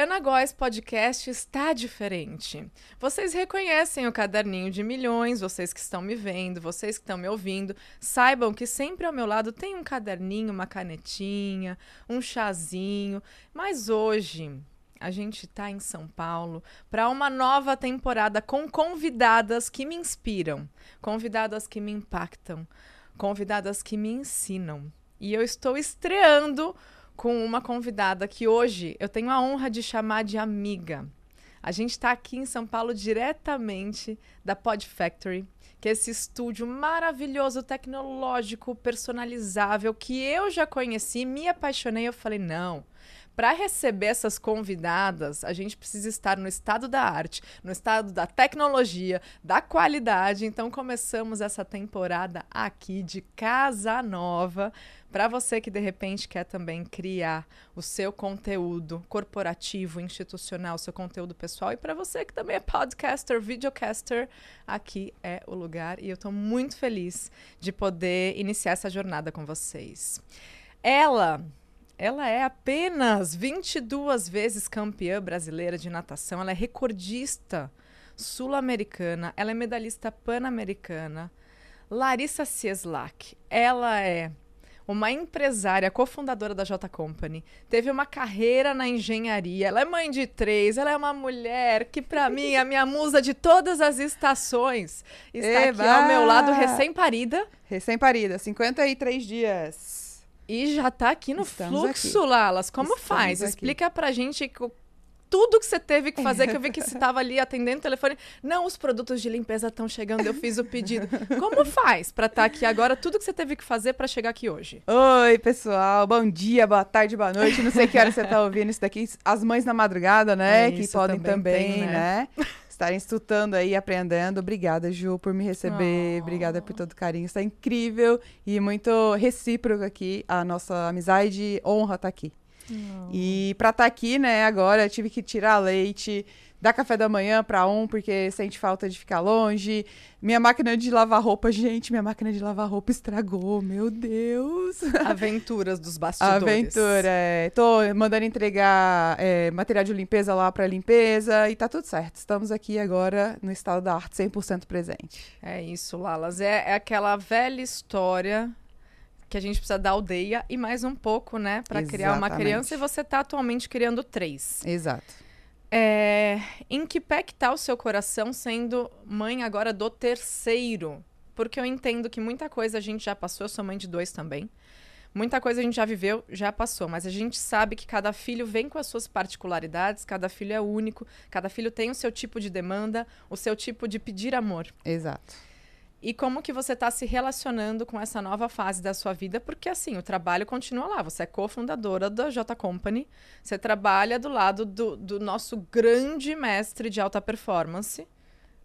Adriana Góes Podcast está diferente. Vocês reconhecem o caderninho de milhões, vocês que estão me vendo, vocês que estão me ouvindo, saibam que sempre ao meu lado tem um caderninho, uma canetinha, um chazinho. Mas hoje a gente está em São Paulo para uma nova temporada com convidadas que me inspiram, convidadas que me impactam, convidadas que me ensinam. E eu estou estreando com uma convidada que hoje eu tenho a honra de chamar de amiga. A gente está aqui em São Paulo diretamente da Pod Factory, que é esse estúdio maravilhoso, tecnológico, personalizável, que eu já conheci, me apaixonei. Eu falei, não, para receber essas convidadas, a gente precisa estar no estado da arte, no estado da tecnologia, da qualidade. Então começamos essa temporada aqui de Casa Nova para você que de repente quer também criar o seu conteúdo corporativo, institucional, seu conteúdo pessoal, e para você que também é podcaster, videocaster, aqui é o lugar e eu estou muito feliz de poder iniciar essa jornada com vocês. Ela ela é apenas 22 vezes campeã brasileira de natação, ela é recordista sul-americana, ela é medalhista pan-americana. Larissa Cieslak, ela é uma empresária, cofundadora da J Company, teve uma carreira na engenharia, ela é mãe de três, ela é uma mulher que, para mim, é a minha musa de todas as estações. Está Eba! aqui ao meu lado, recém-parida. Recém-parida, 53 dias. E já tá aqui no Estamos fluxo, aqui. Lalas. Como Estamos faz? Aqui. Explica pra gente tudo que você teve que fazer, que eu vi que você estava ali atendendo o telefone. Não, os produtos de limpeza estão chegando, eu fiz o pedido. Como faz para estar tá aqui agora? Tudo que você teve que fazer para chegar aqui hoje? Oi, pessoal. Bom dia, boa tarde, boa noite. Não sei que hora você está ouvindo isso daqui. As mães na madrugada, né? É, que podem também, também tem, né? né? estarem estudando aí, aprendendo. Obrigada, Ju, por me receber. Oh. Obrigada por todo o carinho. Está incrível e muito recíproco aqui. A nossa amizade honra estar aqui. E para estar aqui, né, agora tive que tirar leite, dar café da manhã para um, porque sente falta de ficar longe. Minha máquina de lavar roupa, gente, minha máquina de lavar roupa estragou, meu Deus. Aventuras dos bastidores. Aventura, é. Tô mandando entregar é, material de limpeza lá para limpeza e tá tudo certo. Estamos aqui agora no estado da arte 100% presente. É isso, Lalas. É, é aquela velha história que a gente precisa da aldeia e mais um pouco, né, para criar uma criança e você tá atualmente criando três. Exato. É, em que pé que tá o seu coração sendo mãe agora do terceiro? Porque eu entendo que muita coisa a gente já passou, eu sou mãe de dois também. Muita coisa a gente já viveu, já passou, mas a gente sabe que cada filho vem com as suas particularidades, cada filho é único, cada filho tem o seu tipo de demanda, o seu tipo de pedir amor. Exato e como que você está se relacionando com essa nova fase da sua vida, porque assim, o trabalho continua lá, você é cofundadora da J Company, você trabalha do lado do, do nosso grande mestre de alta performance.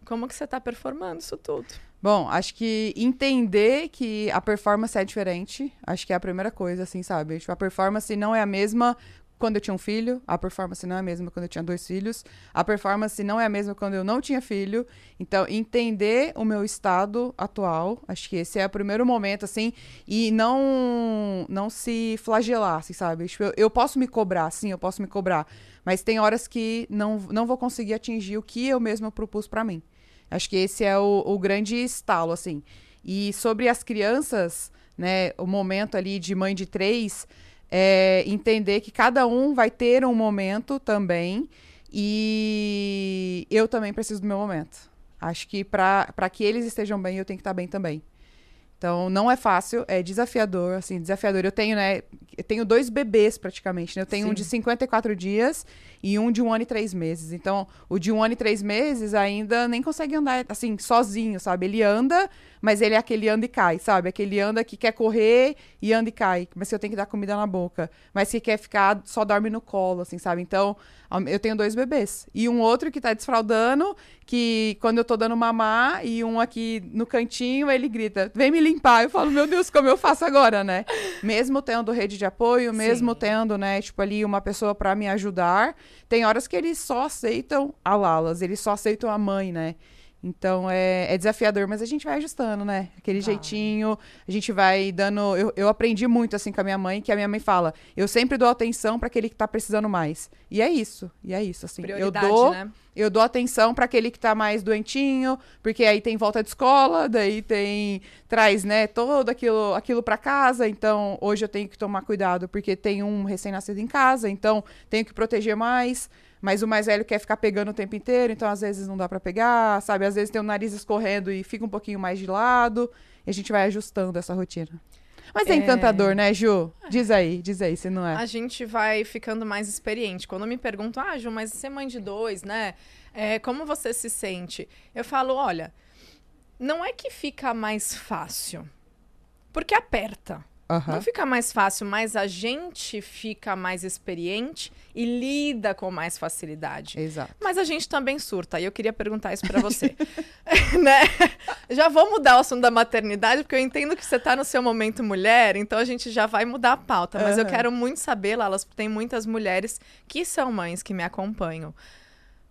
Como que você está performando isso tudo? Bom, acho que entender que a performance é diferente, acho que é a primeira coisa, assim, sabe? Tipo, a performance não é a mesma quando eu tinha um filho, a performance não é a mesma quando eu tinha dois filhos, a performance não é a mesma quando eu não tinha filho. Então, entender o meu estado atual, acho que esse é o primeiro momento, assim, e não não se flagelar, assim, sabe? Tipo, eu, eu posso me cobrar, sim, eu posso me cobrar, mas tem horas que não, não vou conseguir atingir o que eu mesma propus para mim. Acho que esse é o, o grande estalo, assim. E sobre as crianças, né, o momento ali de mãe de três é, entender que cada um vai ter um momento também e eu também preciso do meu momento. Acho que para que eles estejam bem, eu tenho que estar bem também. Então, não é fácil, é desafiador, assim, desafiador. Eu tenho, né, eu tenho dois bebês praticamente, né? Eu tenho Sim. um de 54 dias e um de um ano e três meses. Então, o de um ano e três meses ainda nem consegue andar, assim, sozinho, sabe? Ele anda, mas ele é aquele anda e cai, sabe? Aquele anda que quer correr e anda e cai, mas que eu tenho que dar comida na boca. Mas que quer ficar, só dorme no colo, assim, sabe? Então, eu tenho dois bebês. E um outro que tá desfraudando, que quando eu tô dando mamar, e um aqui no cantinho, ele grita, vem me limpar. Eu falo, meu Deus, como eu faço agora, né? Mesmo tendo rede de apoio, mesmo Sim. tendo, né, tipo, ali uma pessoa para me ajudar, tem horas que eles só aceitam a Lalas, eles só aceitam a mãe, né? Então é, é desafiador, mas a gente vai ajustando, né? Aquele jeitinho, a gente vai dando. Eu, eu aprendi muito assim com a minha mãe, que a minha mãe fala: eu sempre dou atenção para aquele que tá precisando mais. E é isso, e é isso, assim. Prioridade, eu dou, né? eu dou atenção para aquele que tá mais doentinho, porque aí tem volta de escola, daí tem traz, né, todo aquilo aquilo para casa, então hoje eu tenho que tomar cuidado porque tem um recém-nascido em casa, então tenho que proteger mais. Mas o mais velho quer ficar pegando o tempo inteiro, então às vezes não dá para pegar, sabe? Às vezes tem o nariz escorrendo e fica um pouquinho mais de lado, e a gente vai ajustando essa rotina. Mas é, É. encantador, né, Ju? Diz aí, diz aí, se não é. A gente vai ficando mais experiente. Quando me perguntam, ah, Ju, mas ser mãe de dois, né? É, como você se sente? Eu falo, olha, não é que fica mais fácil, porque aperta. Aham. Não fica mais fácil, mas a gente fica mais experiente e lida com mais facilidade. Exato. Mas a gente também surta, e eu queria perguntar isso pra você. né? Já vou mudar o assunto da maternidade, porque eu entendo que você tá no seu momento mulher, então a gente já vai mudar a pauta. Mas eu Aham. quero muito saber, Lalas, porque tem muitas mulheres que são mães que me acompanham.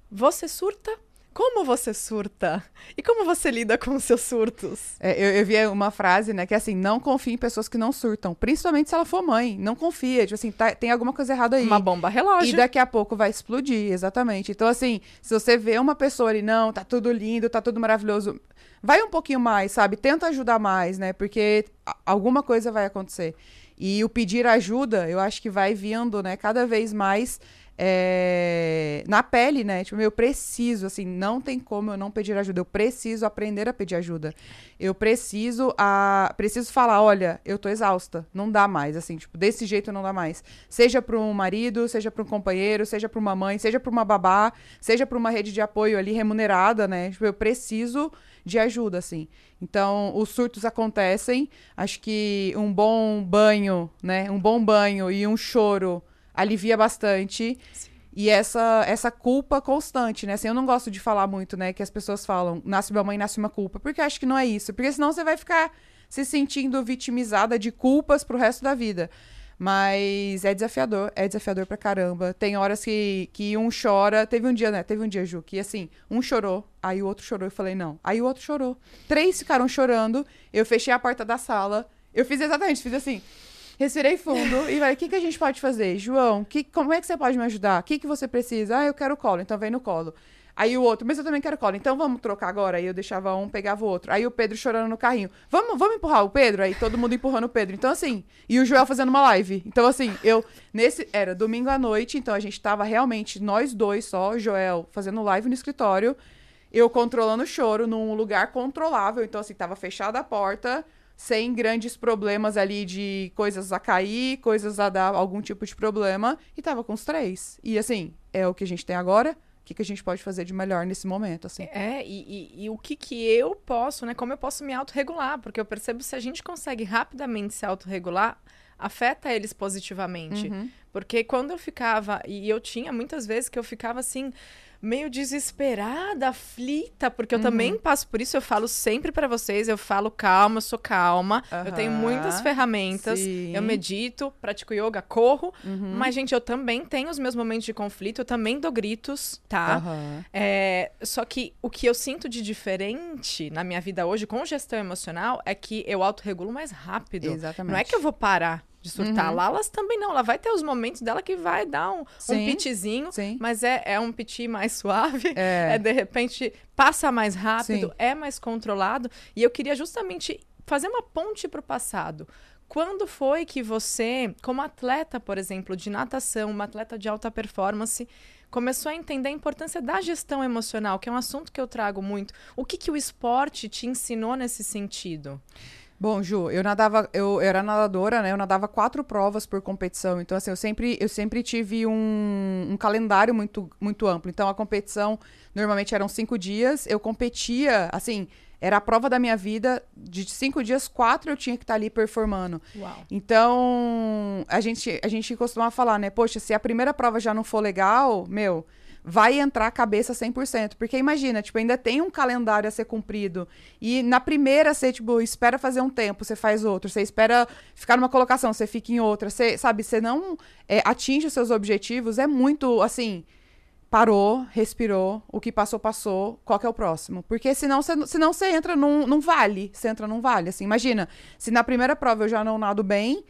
Você surta? Como você surta? E como você lida com os seus surtos? É, eu, eu vi uma frase, né, que é assim, não confie em pessoas que não surtam, principalmente se ela for mãe. Não confia, tipo assim, tá- tem alguma coisa errada aí. Uma bomba E relógio. daqui a pouco vai explodir, exatamente. Então, assim, se você vê uma pessoa ali, não, tá tudo lindo, tá tudo maravilhoso, vai um pouquinho mais, sabe? Tenta ajudar mais, né? Porque alguma coisa vai acontecer. E o pedir ajuda, eu acho que vai vindo, né, cada vez mais é, na pele, né? Tipo, eu preciso, assim, não tem como eu não pedir ajuda. Eu preciso aprender a pedir ajuda. Eu preciso a, preciso falar, olha, eu tô exausta, não dá mais, assim, tipo, desse jeito não dá mais. Seja para um marido, seja para um companheiro, seja para uma mãe, seja para uma babá, seja para uma rede de apoio ali remunerada, né? Tipo, eu preciso de ajuda, assim. Então, os surtos acontecem. Acho que um bom banho, né? Um bom banho e um choro alivia bastante. E essa, essa culpa constante, né? Assim, eu não gosto de falar muito, né? Que as pessoas falam, nasce uma mãe, nasce uma culpa. Porque eu acho que não é isso. Porque senão você vai ficar se sentindo vitimizada de culpas pro resto da vida. Mas é desafiador, é desafiador pra caramba. Tem horas que, que um chora. Teve um dia, né? Teve um dia, Ju, que assim, um chorou, aí o outro chorou. Eu falei, não. Aí o outro chorou. Três ficaram chorando. Eu fechei a porta da sala. Eu fiz exatamente, fiz assim. Respirei fundo e falei, o que, que a gente pode fazer? João, que, como é que você pode me ajudar? O que, que você precisa? Ah, eu quero colo, então vem no colo. Aí o outro, mas eu também quero colo, então vamos trocar agora. Aí eu deixava um, pegava o outro. Aí o Pedro chorando no carrinho. Vamos, vamos empurrar o Pedro? Aí todo mundo empurrando o Pedro. Então, assim, e o Joel fazendo uma live. Então, assim, eu, nesse, era domingo à noite, então a gente tava realmente, nós dois só, o Joel fazendo live no escritório, eu controlando o choro num lugar controlável. Então, assim, tava fechada a porta, sem grandes problemas ali de coisas a cair, coisas a dar algum tipo de problema, e tava com os três. E assim, é o que a gente tem agora. O que, que a gente pode fazer de melhor nesse momento, assim? É, e, e- e o que que eu posso, né? Como eu posso me autorregular? Porque eu percebo que se a gente consegue rapidamente se autorregular, afeta eles positivamente. Uhum. Porque quando eu ficava, e eu tinha muitas vezes que eu ficava assim, meio desesperada, aflita, porque eu Uhum. também passo por isso, eu falo sempre pra vocês, eu falo calma, eu sou calma, eu tenho muitas ferramentas, Sim. eu medito, pratico yoga, corro, Uhum. mas gente, eu também tenho os meus momentos de conflito, eu também dou gritos, tá? É, só que o que eu sinto de diferente na minha vida hoje com gestão emocional é que eu autorregulo mais rápido. Exatamente. Não é que eu vou parar de surtar. Uhum. Lá elas também não. Ela vai ter os momentos dela que vai dar um, um Sim. pitizinho, Sim. mas é, é um piti mais suave. É. É, de repente, passa mais rápido, Sim. é mais controlado. E eu queria justamente fazer uma ponte para o passado. Quando foi que você, como atleta, por exemplo, de natação, uma atleta de alta performance, começou a entender a importância da gestão emocional, que é um assunto que eu trago muito. O que, que o esporte te ensinou nesse sentido? Bom, Ju, eu nadava, eu, era nadadora, né? Eu nadava quatro provas por competição. Então, assim, eu sempre, eu sempre tive um, um calendário muito, muito amplo. Então, a competição normalmente eram cinco dias. Eu competia, assim, era a prova da minha vida. De cinco dias, quatro eu tinha que estar ali performando. Uau. Então, a gente, a gente costuma falar, né? Poxa, se a primeira prova já não for legal, meu, vai entrar a cabeça 100%. Porque imagina, tipo, ainda tem um calendário a ser cumprido. E na primeira, você, tipo, espera fazer um tempo, você faz outro. Você espera ficar numa colocação, você fica em outra. Você, sabe, você não é, atinge os seus objetivos. É muito, assim... parou, respirou, o que passou, passou, qual que é o próximo? Porque senão você, senão você entra num, num vale, você entra num vale, assim, imagina, se na primeira prova eu já não nado bem,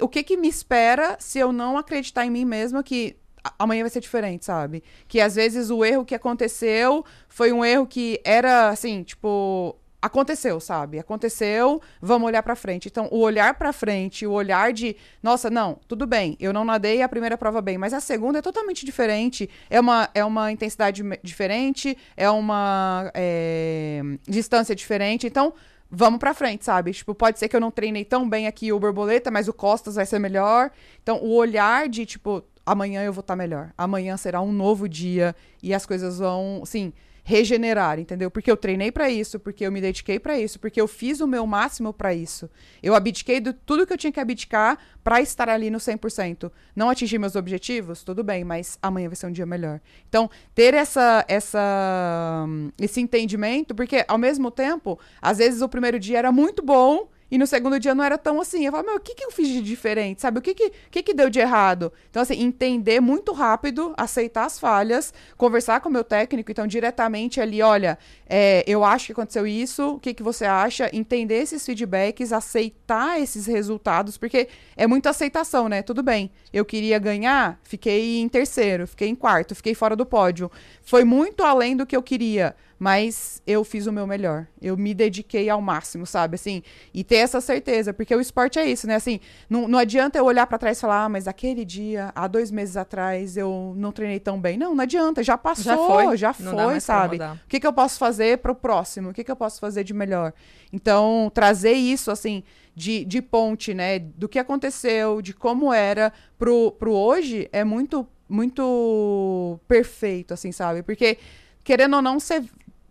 o que que me espera se eu não acreditar em mim mesma que amanhã vai ser diferente, sabe? Que às vezes o erro que aconteceu foi um erro que era, assim, tipo, aconteceu, sabe? Aconteceu, vamos olhar para frente. Então, o olhar para frente, o olhar de, nossa, não, tudo bem, eu não nadei a primeira prova bem, mas a segunda é totalmente diferente, é uma, é uma intensidade diferente, é uma é, distância diferente. Então, vamos para frente, sabe? Tipo, pode ser que eu não treinei tão bem aqui o borboleta, mas o costas vai ser melhor. Então, o olhar de, tipo, amanhã eu vou estar tá melhor. Amanhã será um novo dia e as coisas vão, sim, regenerar, entendeu? Porque eu treinei para isso, porque eu me dediquei para isso, porque eu fiz o meu máximo para isso. Eu abdiquei de tudo que eu tinha que abdicar para estar ali no 100%. Não atingir meus objetivos, tudo bem, mas amanhã vai ser um dia melhor. Então, ter essa essa esse entendimento, porque ao mesmo tempo, às vezes o primeiro dia era muito bom e no segundo dia não era tão assim. Eu falava, meu, o que, que eu fiz de diferente? Sabe? O que, que, que, que deu de errado? Então, assim, entender muito rápido, aceitar as falhas, conversar com o meu técnico, então, diretamente ali, olha, é, eu acho que aconteceu isso, o que, que você acha? Entender esses feedbacks, aceitar esses resultados, porque é muita aceitação, né? Tudo bem. Eu queria ganhar, fiquei em terceiro, fiquei em quarto, fiquei fora do pódio. Foi muito além do que eu queria mas eu fiz o meu melhor. Eu me dediquei ao máximo, sabe? Assim, e ter essa certeza, porque o esporte é isso, né? Assim, não, não adianta eu olhar para trás e falar, ah, mas aquele dia, há dois meses atrás, eu não treinei tão bem. Não, não adianta, já passou, já foi, já foi sabe? O que, que eu posso fazer para o próximo? O que, que eu posso fazer de melhor? Então, trazer isso, assim, de, de ponte, né? Do que aconteceu, de como era, pro, pro hoje, é muito, muito perfeito, assim, sabe? Porque querendo ou não, você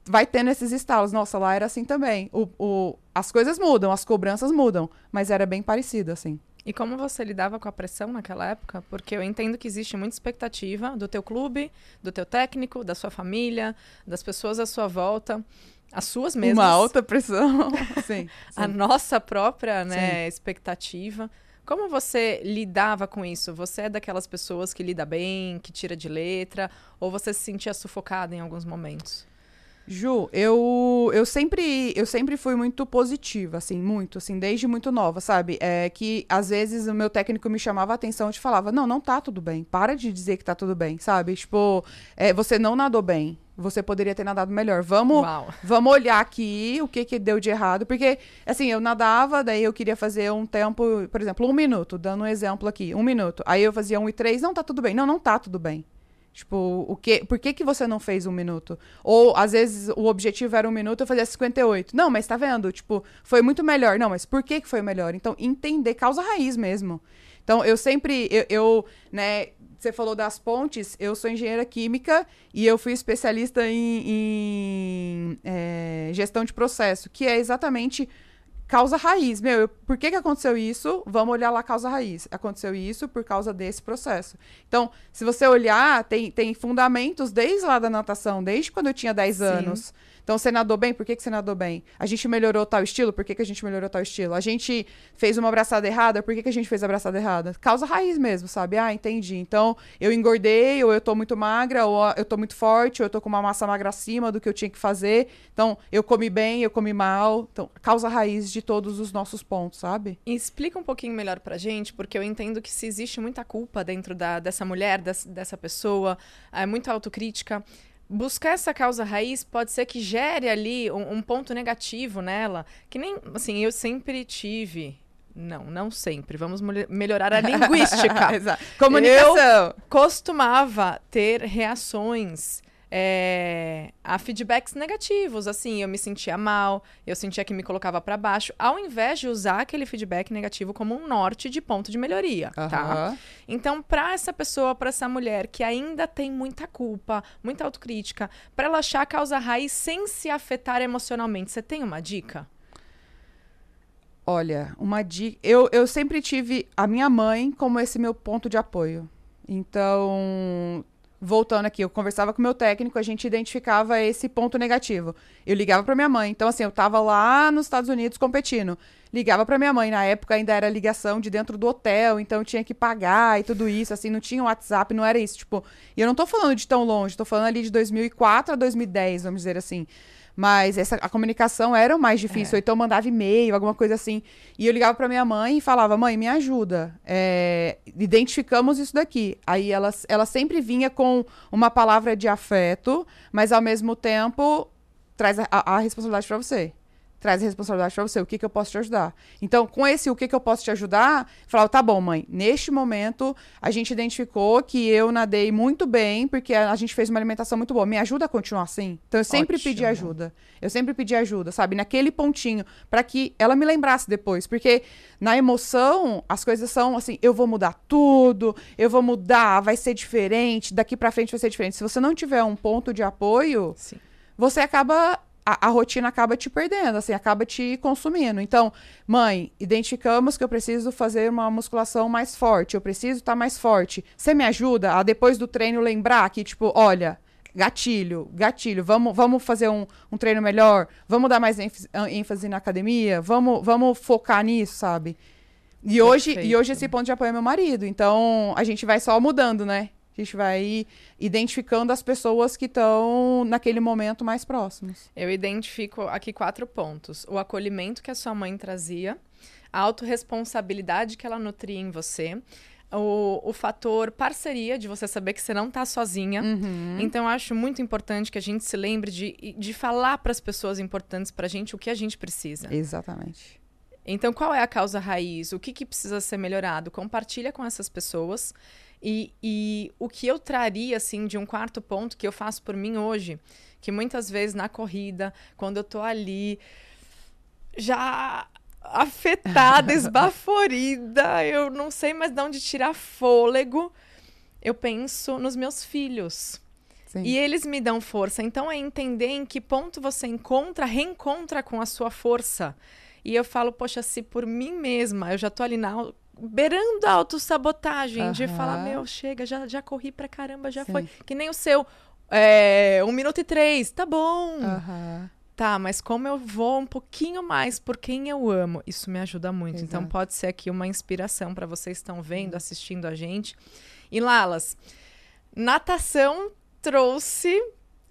vai tendo esses estalos. Nossa, lá era assim também. O, o, as coisas mudam, as cobranças mudam, mas era bem parecido, assim. E como você lidava com a pressão naquela época? Porque eu entendo que existe muita expectativa do teu clube, do teu técnico, da sua família, das pessoas à sua volta, as suas mesmas. Uma alta pressão, sim, sim. A nossa própria, né, expectativa. Como você lidava com isso? Você é daquelas pessoas que lida bem, que tira de letra, ou você se sentia sufocada em alguns momentos? Ju, eu, eu sempre eu sempre fui muito positiva, assim, muito, assim, desde muito nova, sabe? É que às vezes o meu técnico me chamava a atenção e falava: "Não, não tá tudo bem. Para de dizer que tá tudo bem", sabe? Tipo, é, você não nadou bem. Você poderia ter nadado melhor. Vamos, vamos olhar aqui o que que deu de errado, porque assim, eu nadava, daí eu queria fazer um tempo, por exemplo, um minuto, dando um exemplo aqui, um minuto. Aí eu fazia um e três, não tá tudo bem. Não, não tá tudo bem. Tipo, o que, por que, que você não fez um minuto? Ou, às vezes, o objetivo era um minuto, eu fazia 58. Não, mas tá vendo? Tipo, foi muito melhor. Não, mas por que, que foi melhor? Então, entender causa raiz mesmo. Então, eu sempre, eu, eu né, você falou das pontes, eu sou engenheira química e eu fui especialista em, em é, gestão de processo, que é exatamente causa raiz. Meu, eu, por que, que aconteceu isso? Vamos olhar lá causa raiz. Aconteceu isso por causa desse processo. Então, se você olhar, tem, tem fundamentos desde lá da natação, desde quando eu tinha 10 anos. Então, você nadou bem? Por que, que você nadou bem? A gente melhorou tal estilo? Por que, que a gente melhorou tal estilo? A gente fez uma abraçada errada? Por que, que a gente fez a abraçada errada? Causa raiz mesmo, sabe? Ah, entendi. Então, eu engordei, ou eu tô muito magra, ou eu tô muito forte, ou eu tô com uma massa magra acima do que eu tinha que fazer. Então, eu comi bem, eu comi mal. Então, causa raiz de todos os nossos pontos, sabe? Explica um pouquinho melhor pra gente, porque eu entendo que se existe muita culpa dentro da, dessa mulher, dessa, dessa pessoa, é muita autocrítica buscar essa causa raiz pode ser que gere ali um, um, ponto negativo nela, que nem, assim, eu sempre tive. Não, não sempre. Vamos melhorar a linguística. Comunicação. Eu costumava ter reações é, a feedbacks negativos, assim, eu me sentia mal, eu sentia que me colocava para baixo, ao invés de usar aquele feedback negativo como um norte de ponto de melhoria, uhum. tá? Então, para essa pessoa, para essa mulher que ainda tem muita culpa, muita autocrítica, para ela achar a causa raiz sem se afetar emocionalmente, você tem uma dica? Olha, uma dica. Eu, eu sempre tive a minha mãe como esse meu ponto de apoio. Então, voltando aqui, eu conversava com meu técnico, a gente identificava esse ponto negativo. Eu ligava para minha mãe. Então, assim, eu tava lá nos Estados Unidos competindo. ligava para minha mãe. Na época ainda era ligação de dentro do hotel, então tinha que pagar e tudo isso, assim, não tinha WhatsApp, não era isso, tipo, e eu não tô falando de tão longe, tô falando ali de 2004 a 2010, vamos dizer assim. Mas essa, a comunicação era o mais difícil. É. Então eu mandava e-mail, alguma coisa assim. E eu ligava para minha mãe e falava: mãe, me ajuda. É, identificamos isso daqui. Aí ela, ela sempre vinha com uma palavra de afeto, mas ao mesmo tempo traz a, a responsabilidade para você traz a responsabilidade para você. O que, que eu posso te ajudar? Então, com esse o que, que eu posso te ajudar, falava, tá bom, mãe, neste momento a gente identificou que eu nadei muito bem, porque a, a gente fez uma alimentação muito boa. Me ajuda a continuar assim? Então, eu sempre Ótimo. pedi ajuda. Eu sempre pedi ajuda, sabe? Naquele pontinho, para que ela me lembrasse depois. Porque na emoção, as coisas são assim, eu vou mudar tudo, eu vou mudar, vai ser diferente, daqui para frente vai ser diferente. Se você não tiver um ponto de apoio, Sim. você acaba a, a, rotina acaba te perdendo, assim, acaba te consumindo. Então, mãe, identificamos que eu preciso fazer uma musculação mais forte, eu preciso estar tá mais forte. Você me ajuda a depois do treino lembrar que, tipo, olha, gatilho, gatilho, vamos, vamos fazer um, um treino melhor, vamos dar mais ênfase na academia, vamos, vamos focar nisso, sabe? E hoje, e hoje esse ponto de apoio é meu marido, então a gente vai só mudando, né? A gente vai identificando as pessoas que estão naquele momento mais próximos. Eu identifico aqui quatro pontos: o acolhimento que a sua mãe trazia, a autorresponsabilidade que ela nutria em você, o, o fator parceria, de você saber que você não está sozinha. Uhum. Então, eu acho muito importante que a gente se lembre de, de falar para as pessoas importantes para a gente o que a gente precisa. Exatamente. Então, qual é a causa raiz? O que, que precisa ser melhorado? Compartilha com essas pessoas. E, e o que eu traria, assim, de um quarto ponto que eu faço por mim hoje, que muitas vezes na corrida, quando eu tô ali, já afetada, esbaforida, eu não sei mais de onde tirar fôlego, eu penso nos meus filhos. Sim. E eles me dão força. Então é entender em que ponto você encontra, reencontra com a sua força. E eu falo, poxa, se por mim mesma eu já tô ali na beirando a autossabotagem, uhum. de falar, meu, chega, já, já corri pra caramba, já Sim. foi. Que nem o seu, é, um minuto e três, tá bom. Uhum. Tá, mas como eu vou um pouquinho mais por quem eu amo, isso me ajuda muito. Então, Exato. Então pode ser aqui uma inspiração para vocês que estão vendo, assistindo a gente. E Lalas, natação trouxe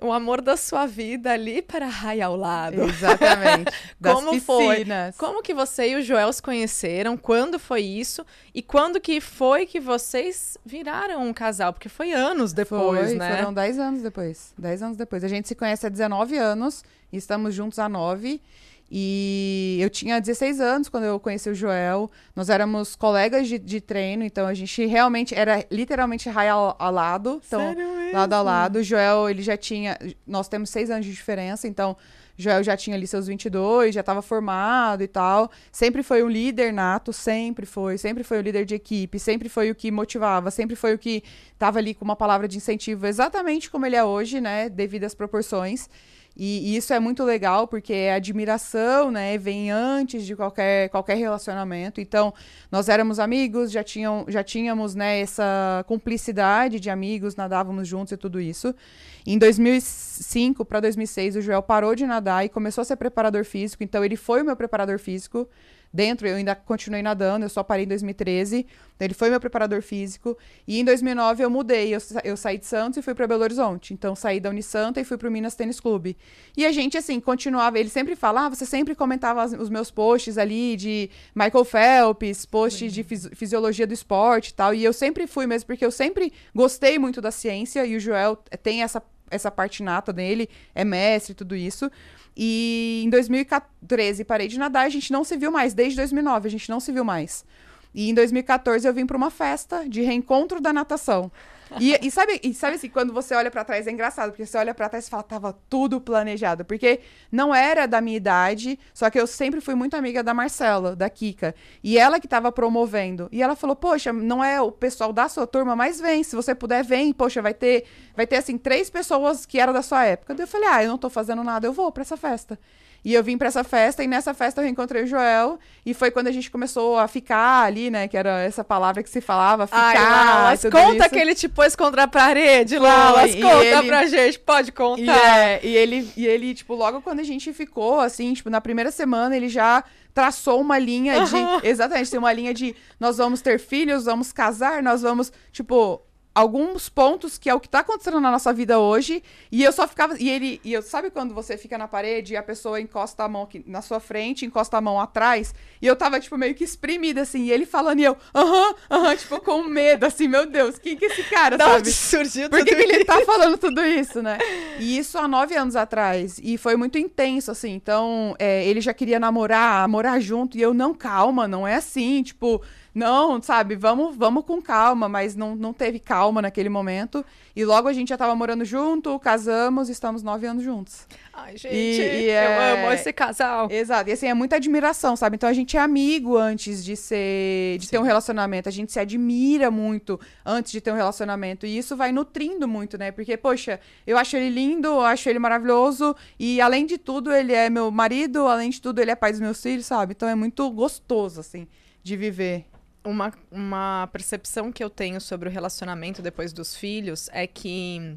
o amor da sua vida ali para Rai ao lado. Exatamente. Como piscinas. foi? Como que você e o Joel se conheceram? Quando foi isso? E quando que foi que vocês viraram um casal? Porque foi anos depois, foi, né? Foram 10 anos depois. 10 anos depois. A gente se conhece há 19 anos e estamos juntos há 9. E eu tinha 16 anos quando eu conheci o Joel. Nós éramos colegas de, de treino, então a gente realmente era literalmente raio ao, ao lado. Então, Sério mesmo? lado a lado. O Joel, ele já tinha. Nós temos seis anos de diferença, então Joel já tinha ali seus 22, já estava formado e tal. Sempre foi um líder nato, sempre foi. Sempre foi o líder de equipe, sempre foi o que motivava, sempre foi o que estava ali com uma palavra de incentivo, exatamente como ele é hoje, né? Devido às proporções. E, e, isso é muito legal porque a admiração, né, vem antes de qualquer, qualquer relacionamento. Então, nós éramos amigos, já, tinham, já tínhamos, né, essa cumplicidade de amigos, nadávamos juntos e tudo isso. Em 2005 para 2006, o Joel parou de nadar e começou a ser preparador físico. Então, ele foi o meu preparador físico dentro, eu ainda continuei nadando, eu só parei em 2013. Então ele foi meu preparador físico. E em 2009 eu mudei, eu, eu saí de Santos e fui para Belo Horizonte. Então saí da Unisanta e fui para o Minas Tênis Clube. E a gente, assim, continuava. Ele sempre falava, ah, você sempre comentava as, os meus posts ali de Michael Phelps, posts uhum. de fisi fisiologia do esporte e tal. E eu sempre fui mesmo, porque eu sempre gostei muito da ciência e o Joel tem essa, essa parte nata dele, é mestre tudo isso. E em 2013 parei de nadar, a gente não se viu mais. Desde 2009 a gente não se viu mais. E em 2014 eu vim para uma festa de reencontro da natação. E, e, sabe, e sabe assim, quando você olha para trás é engraçado, porque você olha para trás e fala, tava tudo planejado. Porque não era da minha idade, só que eu sempre fui muito amiga da Marcela, da Kika. E ela que tava promovendo. E ela falou, poxa, não é o pessoal da sua turma, mas vem, se você puder, vem. Poxa, vai ter, vai ter assim, três pessoas que eram da sua época. Daí eu falei, ah, eu não tô fazendo nada, eu vou para essa festa. E eu vim pra essa festa, e nessa festa eu reencontrei o Joel. E foi quando a gente começou a ficar ali, né? Que era essa palavra que se falava, ficar. Ai, Lalas, conta isso. que ele te pôs contra a parede, Foi, Lalas. e Conta ele- pra gente, pode contar. E, é, e ele, e ele, tipo, logo quando a gente ficou, assim, tipo, na primeira semana, ele já traçou uma linha de. Aham. Exatamente, tem uma linha de nós vamos ter filhos, vamos casar, nós vamos, tipo. Alguns pontos que é o que tá acontecendo na nossa vida hoje. E eu só ficava. E ele. E eu sabe quando você fica na parede e a pessoa encosta a mão aqui na sua frente, encosta a mão atrás? E eu tava, tipo, meio que espremida, assim. E ele falando, e eu, aham, aham, tipo, com medo, assim, meu Deus, quem que é esse cara, Da sabe? surgiu Por que, que ele tá falando tudo isso, né? E isso há nove anos atrás. E foi muito intenso, assim. Então, é, ele já queria namorar, morar junto. E eu, não, calma, não é assim. Tipo, não, sabe? Vamos, vamos com calma. Mas não, não teve calma naquele momento. E logo a gente já tava morando junto, casamos estamos nove anos juntos. Ai, gente, E- e eu é- amo esse casal. Exato. E assim, é muita admiração, sabe? Então a gente é amigo antes de ser. de ter um relacionamento. A gente se admira muito antes de ter um relacionamento. E isso vai nutrindo muito, né? Porque, poxa, eu acho ele lindo, eu acho ele maravilhoso. E além de tudo, ele é meu marido, além de tudo, ele é pai dos meus filhos, sabe? Então é muito gostoso, assim, de viver. Uma, uma percepção que eu tenho sobre o relacionamento depois dos filhos é que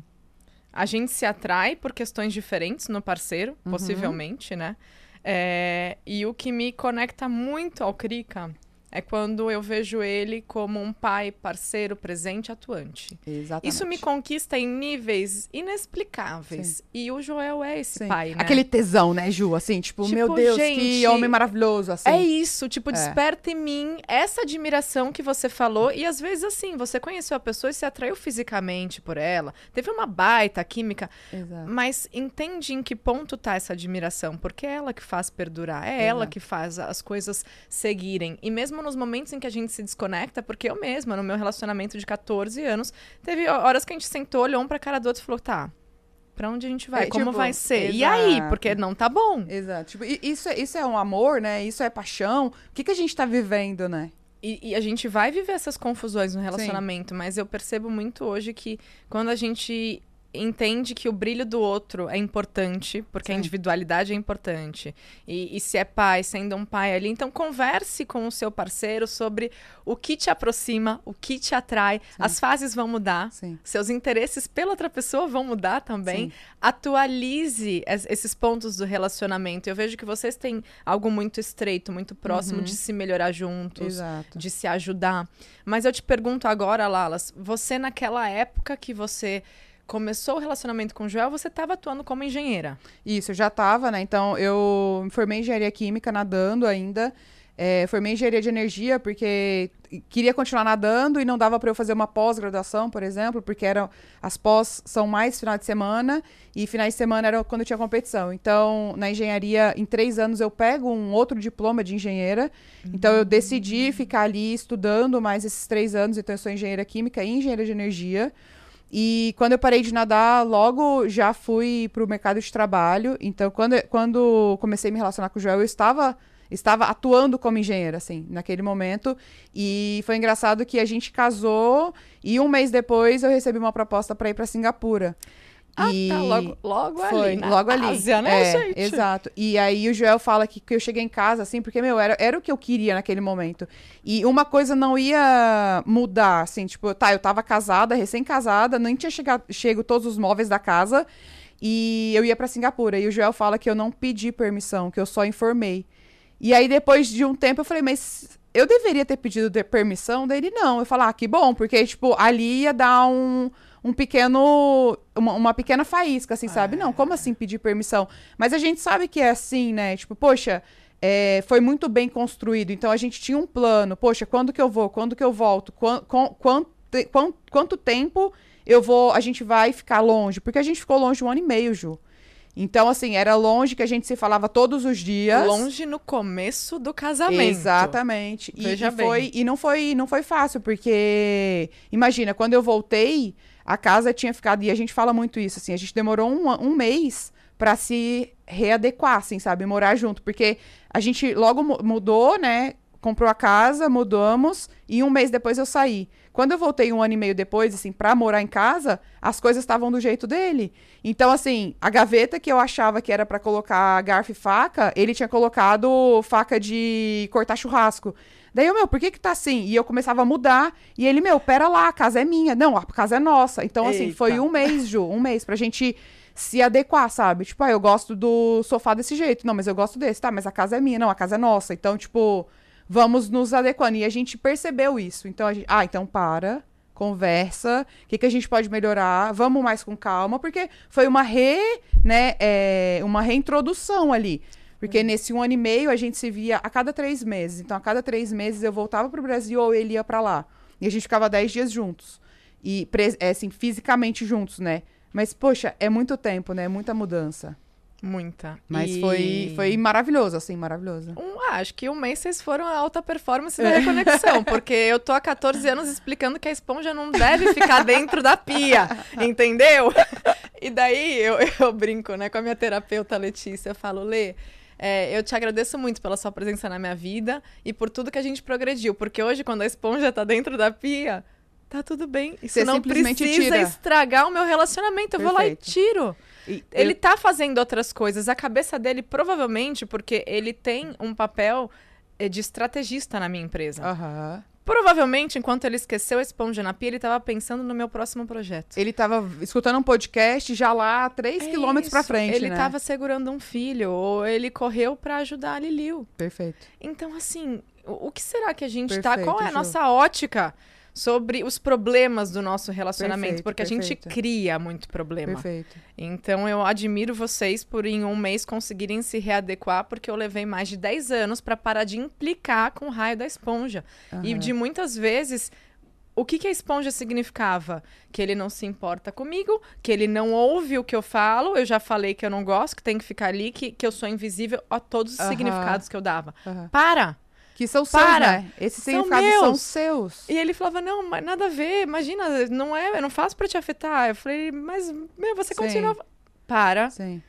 a gente se atrai por questões diferentes no parceiro, Uhum. possivelmente, né? É, e o que me conecta muito ao Krika é quando eu vejo ele como um pai, parceiro, presente, atuante. Exatamente. Isso me conquista em níveis inexplicáveis. E o Joel é esse Sim. pai, né? Aquele tesão, né, Ju? Assim, tipo, Tipo, meu Deus, que gente, homem maravilhoso, assim. É isso, tipo, É. desperta em mim essa admiração que você falou. E às vezes, assim, você conheceu a pessoa e se atraiu fisicamente por ela. Teve uma baita química. Exato. Mas entende em que ponto tá essa admiração? Porque é ela que faz perdurar, é ela Exato. que faz as coisas seguirem. E mesmo nos momentos em que a gente se desconecta, porque eu mesma, no meu relacionamento de 14 anos, teve horas que a gente sentou, olhou um pra cara do outro e falou: tá. Pra onde a gente vai? É, Como tipo, vai ser? E aí? exato. Porque não tá bom. Exato. Tipo, isso, é- isso é um amor, né? Isso é paixão. O que, que a gente tá vivendo, né? E, e a gente vai viver essas confusões no relacionamento, mas eu percebo muito hoje que quando a gente entende que o brilho do outro é importante, porque a Sim. individualidade é importante. E, e se é pai, sendo um pai ali, então converse com o seu parceiro sobre o que te aproxima, o que te atrai. As fases vão mudar. Sim. Seus interesses pela outra pessoa vão mudar também. Sim. Atualize es- esses pontos do relacionamento. Eu vejo que vocês têm algo muito estreito, muito próximo Uhum. de se melhorar juntos Exato. de se ajudar. Mas eu te pergunto agora, Lalas, você naquela época que você começou o relacionamento com o Joel, você estava atuando como engenheira. Isso, eu já tava, né? Então, eu me formei em engenharia química nadando ainda. É, formei engenharia de energia porque queria continuar nadando e não dava para eu fazer uma pós-graduação, por exemplo, porque eram, as pós são mais final de semana e finais de semana era quando tinha competição. Então, na engenharia, em três anos eu pego um outro diploma de engenheira. Então, eu decidi ficar ali estudando mais esses três anos. Então, eu sou engenheira química e engenheira de energia. E quando eu parei de nadar, logo já fui para o mercado de trabalho. Então, quando, quando comecei a me relacionar com o Joel, eu estava, estava atuando como engenheira, assim, naquele momento. E foi engraçado que a gente casou e um mês depois eu recebi uma proposta para ir para Singapura. Ah, E tá, logo, logo foi, ali, na logo ali. Ásia, né, é, gente? Exato. E aí o Joel fala que, que eu cheguei em casa, assim, porque, meu, era, era o que eu queria naquele momento. E uma coisa não ia mudar, assim, tipo, tá, eu tava casada, recém-casada, nem tinha chegado, chego todos os móveis da casa, e eu ia pra Singapura. E o Joel fala que eu não pedi permissão, que eu só informei. E aí, depois de um tempo, eu falei, mas eu deveria ter pedido de permissão dele? Não. Eu falei, ah, que bom, porque, tipo, ali ia dar um, um pequeno. Uma, uma pequena faísca, assim, sabe? Não, como assim pedir permissão? Mas a gente sabe que é assim, né? Tipo, poxa. é, foi muito bem construído, então a gente tinha um plano. Poxa, quando que eu vou? Quando que eu volto? Quan- quanto, quan- quanto tempo eu vou? A gente vai ficar longe? Porque a gente ficou longe um ano e meio, Ju. Então, assim, era longe que a gente se falava todos os dias. Longe no começo do casamento. Exatamente. E, Veja e foi, bem. e não foi, não foi fácil, porque imagina, quando eu voltei, a casa tinha ficado, e a gente fala muito isso, assim, a gente demorou um, um mês pra se readequar, assim, sabe? Morar junto, porque a gente logo mu- mudou, né? Comprou a casa, mudamos, e um mês depois eu saí. Quando eu voltei um ano e meio depois, assim, pra morar em casa, as coisas estavam do jeito dele. Então, assim, a gaveta que eu achava que era para colocar garfo e faca, ele tinha colocado faca de cortar churrasco. Daí eu, meu, por que que tá assim? E eu começava a mudar. E ele, meu, pera lá, a casa é minha. Não, a casa é nossa. Então, assim, Eita. foi um mês, Ju, um mês pra gente se adequar, sabe? Tipo, ah, eu gosto do sofá desse jeito. Não, mas eu gosto desse. Tá, mas a casa é minha. Não, a casa é nossa. Então, tipo, vamos nos adequando. E a gente percebeu isso. Então, a gente, ah, então para, conversa. O que, que a gente pode melhorar? Vamos mais com calma, porque foi uma re, né, é, uma reintrodução ali. Porque nesse um ano e meio a gente se via a cada três meses. Então, a cada três meses eu voltava pro Brasil ou ele ia pra lá. E a gente ficava dez dias juntos. E, é, assim, fisicamente juntos, né? Mas, poxa, é muito tempo, né? Muita mudança. Muita. Mas E- foi, foi maravilhoso, assim, maravilhoso. Um, ah, acho que um mês vocês foram a alta performance da reconexão, porque eu tô há 14 anos explicando que a esponja não deve ficar dentro da pia, entendeu? E daí eu, eu brinco, né, com a minha terapeuta Letícia, eu falo, Lê, é, eu te agradeço muito pela sua presença na minha vida e por tudo que a gente progrediu, porque hoje quando a esponja tá dentro da pia, tá tudo bem. Isso Você não precisa tira. estragar o meu relacionamento, eu vou lá e Perfeito. tiro. E Ele eu- tá fazendo outras coisas. A cabeça dele, provavelmente, porque ele tem um papel eh, de estrategista na minha empresa. Aham. Provavelmente, enquanto ele esqueceu a esponja na pia, ele tava pensando no meu próximo projeto. Ele tava escutando um podcast já lá, 3 É quilômetros pra isso. frente, Ele né? tava segurando um filho, ou ele correu pra ajudar a Liliu. Perfeito. Então, assim, o, o que será que a gente tá? Perfeito, Qual é a nossa ótica sobre os problemas do nosso relacionamento? Perfeito, Porque a gente perfeito. cria muito problema. Perfeito. Então eu admiro vocês por em um mês conseguirem se readequar, porque eu levei mais de 10 anos para parar de implicar com o raio da esponja. E Aham. de muitas vezes. O que, que a esponja significava? Que ele não se importa comigo, que ele não ouve o que eu falo, eu já falei que eu não gosto, que tem que ficar ali, que, que eu sou invisível a todos os significados que eu dava. Aham. Para! Que são seus, Para! né? Esses São significados são meus! seus. E ele falava, não, mas nada a ver, imagina, não é, eu não faço para te afetar. Eu falei, mas, meu, você Sim. continua. Para, Sim.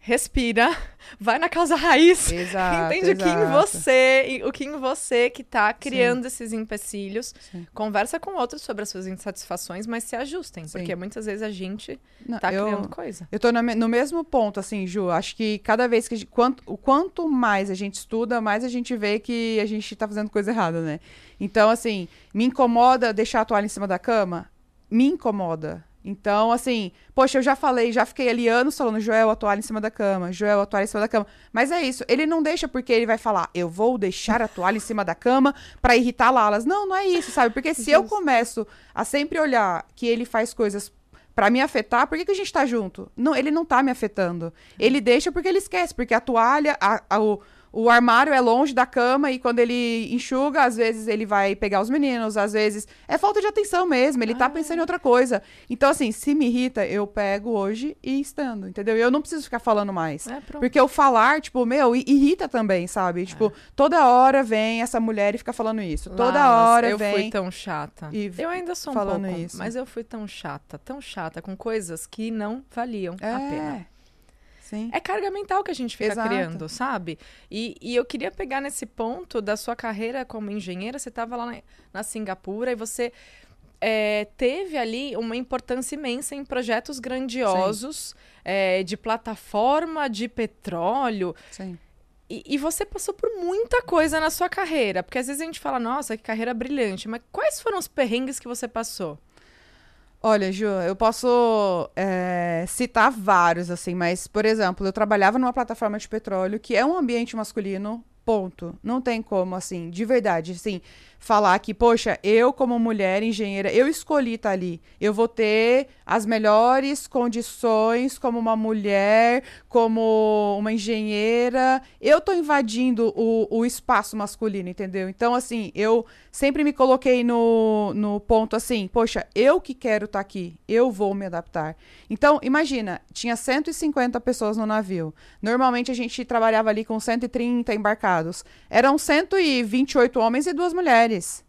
Respira, vai na causa raiz. Exato. Entende o que em exato. você, o que em você que tá criando esses empecilhos. Sim. Conversa com outros sobre as suas insatisfações, mas se ajustem, Sim. porque muitas vezes a gente Não, tá eu, criando coisa. eu tô na me- no mesmo ponto, assim, Ju. Acho que cada vez que a gente, quanto, o quanto mais a gente estuda, mais a gente vê que a gente tá fazendo coisa errada, né? Então, assim, me incomoda deixar a toalha em cima da cama? Me incomoda. Então, assim, poxa, eu já falei, já fiquei ali anos falando, Joel, a toalha em cima da cama, Joel, a toalha em cima da cama. Mas é isso, ele não deixa porque ele vai falar, eu vou deixar a toalha em cima da cama pra irritar Lalas. Não, não é isso, sabe? Porque se eu começo a sempre olhar que ele faz coisas pra me afetar, por que, que a gente tá junto? Não, ele não tá me afetando. Ele deixa porque ele esquece, porque a toalha, a- a- o, o armário é longe da cama e quando ele enxuga, às vezes ele vai pegar os meninos, às vezes é falta de atenção mesmo, ele tá Ah. pensando em outra coisa. Então, assim, se me irrita, eu pego hoje e estando, entendeu? Eu não preciso ficar falando mais. É. Porque o falar, tipo, meu, irrita também, sabe? Tipo, toda hora vem essa mulher e fica falando isso. Toda hora eu vem. fui tão chata. e Eu ainda sou um falando pouco, isso. mas eu fui tão chata, tão chata com coisas que não valiam a pena. É. Sim. É carga mental que a gente fica Exato. criando, sabe? E, e eu queria pegar nesse ponto da sua carreira como engenheira. Você estava lá na, na Singapura e você é, teve ali uma importância imensa em projetos grandiosos é, de plataforma de petróleo. Sim. E, e você passou por muita coisa na sua carreira. Porque às vezes a gente fala, nossa, que carreira brilhante. Mas quais foram os perrengues que você passou? Olha, Ju, eu posso é, citar vários, assim, mas, por exemplo, eu trabalhava numa plataforma de petróleo que é um ambiente masculino, ponto. Não tem como, assim, de verdade, assim, falar que, poxa, eu como mulher engenheira, eu escolhi estar ali. Eu vou ter as melhores condições como uma mulher, como uma engenheira. Eu tô invadindo o, o espaço masculino, entendeu? Então, assim, eu sempre me coloquei no, no ponto assim, poxa, eu que quero estar aqui, eu vou me adaptar. Então, imagina, tinha 150 pessoas no navio. Normalmente a gente trabalhava ali com 130 embarcados. Eram 128 homens e duas mulheres.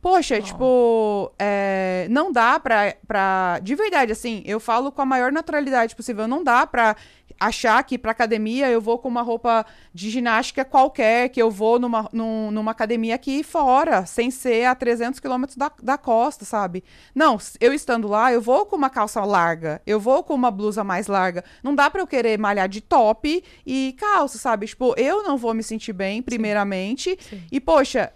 Poxa, tipo, é, não dá pra, pra. De verdade, assim, eu falo com a maior naturalidade possível. Não dá pra achar que pra academia eu vou com uma roupa de ginástica qualquer, que eu vou numa, num, numa academia aqui fora, sem ser a 300 quilômetros da, da costa, sabe? Não, eu estando lá, eu vou com uma calça larga, eu vou com uma blusa mais larga. Não dá pra eu querer malhar de top e calça, sabe? Tipo, eu não vou me sentir bem, primeiramente. Sim. E, poxa,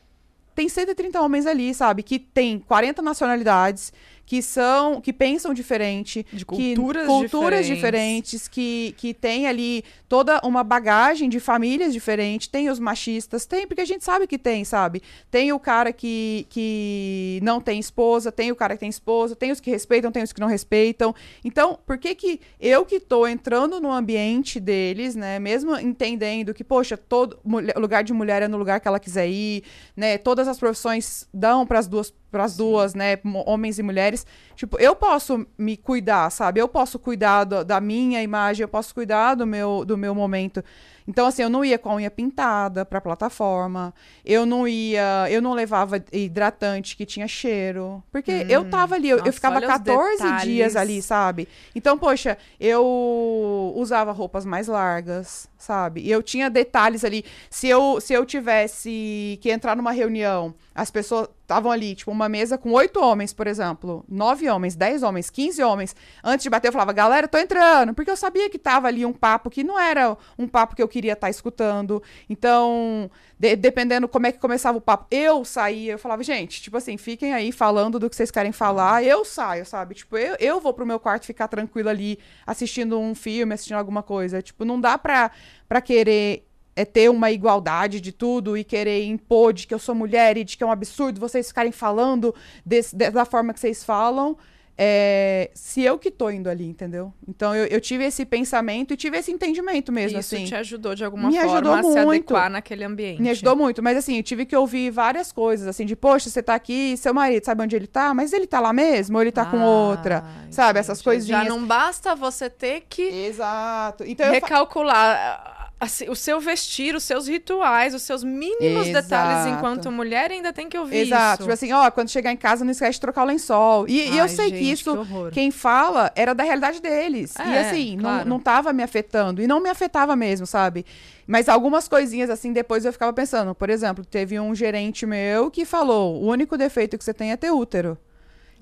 tem 130 homens ali, sabe? Que tem 40 nacionalidades, que são, que pensam diferente, De que- culturas culturas diferentes. diferentes, que, que tem ali toda uma bagagem de famílias diferentes, tem os machistas, tem, porque a gente sabe que tem, sabe? Tem o cara que, que não tem esposa, tem o cara que tem esposa, tem os que respeitam, tem os que não respeitam. Então, por que que eu que tô entrando no ambiente deles, né, mesmo entendendo que, poxa, todo mulher- lugar de mulher é no lugar que ela quiser ir, né, todas as profissões dão para as duas para as duas, né, homens e mulheres. Tipo, eu posso me cuidar, sabe? Eu posso cuidar do- da minha imagem, eu posso cuidar do meu do meu momento. Então, assim, eu não ia com a unha pintada pra plataforma. Eu não ia. Eu não levava hidratante que tinha cheiro. Porque eu tava ali, eu, eu nossa, ficava olha os 14 detalhes. dias ali, sabe? Então, poxa, eu usava roupas mais largas, sabe? E eu tinha detalhes ali. Se eu, se eu tivesse que entrar numa reunião, as pessoas estavam ali, tipo, uma mesa com oito homens, por exemplo, nove homens, dez homens, quinze homens. Antes de bater, eu falava, galera, tô entrando. Porque eu sabia que tava ali um papo que não era um papo que eu queria estar escutando. Então, de- dependendo como é que começava o papo, eu saía, eu falava, gente, tipo assim, fiquem aí falando do que vocês querem falar, eu saio, sabe? Tipo, eu, eu vou pro meu quarto ficar tranquila ali, assistindo um filme, assistindo alguma coisa. Tipo, não dá pra, pra querer é ter uma igualdade de tudo e querer impor de que eu sou mulher e de que é um absurdo vocês ficarem falando desse- de- da forma que vocês falam. É, se eu que tô indo ali, entendeu? Então eu, eu tive esse pensamento e tive esse entendimento mesmo, Isso assim. te ajudou de alguma Me forma ajudou a se muito. adequar naquele ambiente. Me ajudou muito, mas assim, eu tive que ouvir várias coisas, assim, de, poxa, você tá aqui, seu marido sabe onde ele tá? Mas ele tá lá mesmo? Ou ele tá com Ah, outra? Sabe, essas entendi. coisinhas. Já não basta você ter que Exato. Então recalcular assim, o seu vestir, os seus rituais, os seus mínimos Exato. detalhes enquanto mulher ainda tem que ouvir Exato. isso. Tipo assim, ó, quando chegar em casa, não esquece de trocar o lençol. E, e eu Ai, sei que gente, isso, horror. quem fala, era da realidade deles. e É, assim, claro. não, não tava me afetando. E não me afetava mesmo, sabe? Mas algumas coisinhas, assim, depois eu ficava pensando. Por exemplo, teve um gerente meu que falou: o único defeito que você tem é ter útero.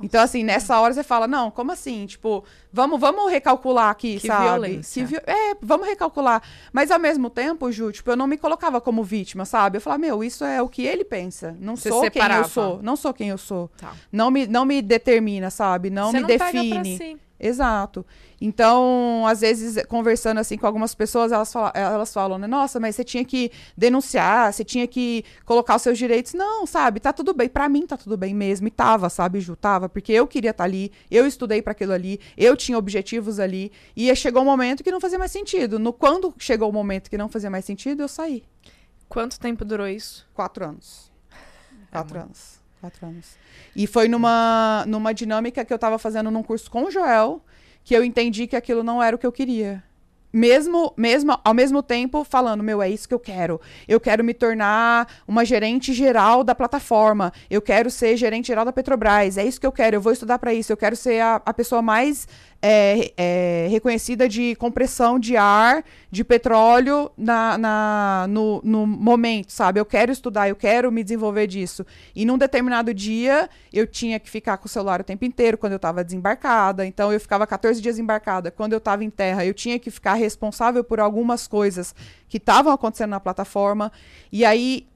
Então, assim, nessa hora você fala, não, como assim? Tipo, vamos, vamos recalcular aqui, Que sabe? violência. Vi- É, vamos recalcular. Mas ao mesmo tempo, Ju, tipo, eu não me colocava como vítima, sabe? Eu falava, meu, isso é o que ele pensa. Não Você sou quem separava. eu sou. Não sou quem eu sou. Tá. Não me, não me determina, sabe? Não Você me não pega pra define. si. Exato. Então, às vezes, conversando assim com algumas pessoas, elas falam, elas falam, né? Nossa, mas você tinha que denunciar, você tinha que colocar os seus direitos. Não, sabe? Tá tudo bem. Pra mim tá tudo bem mesmo. E tava, sabe, Ju? Tava. Porque eu queria estar ali, eu estudei pra aquilo ali, eu tinha objetivos ali. E chegou um momento que não fazia mais sentido. No, quando chegou o momento que não fazia mais sentido, eu saí. Quanto tempo durou isso? Quatro anos. Quatro anos. Quatro anos. E foi numa, numa dinâmica que eu tava fazendo num curso com o Joel, que eu entendi que aquilo não era o que eu queria. Mesmo, mesmo, ao mesmo tempo, falando, meu, é isso que eu quero. Eu quero me tornar uma gerente geral da plataforma. Eu quero ser gerente geral da Petrobras. É isso que eu quero. Eu vou estudar para isso. Eu quero ser a, a pessoa mais é, é, reconhecida de compressão de ar, de petróleo na, na- no, no momento, sabe? Eu quero estudar, eu quero me desenvolver disso. E num determinado dia, eu tinha que ficar com o celular o tempo inteiro, quando eu estava desembarcada. Então, eu ficava 14 dias embarcada. Quando eu estava em terra, eu tinha que ficar responsável por algumas coisas que estavam acontecendo na plataforma. E aí,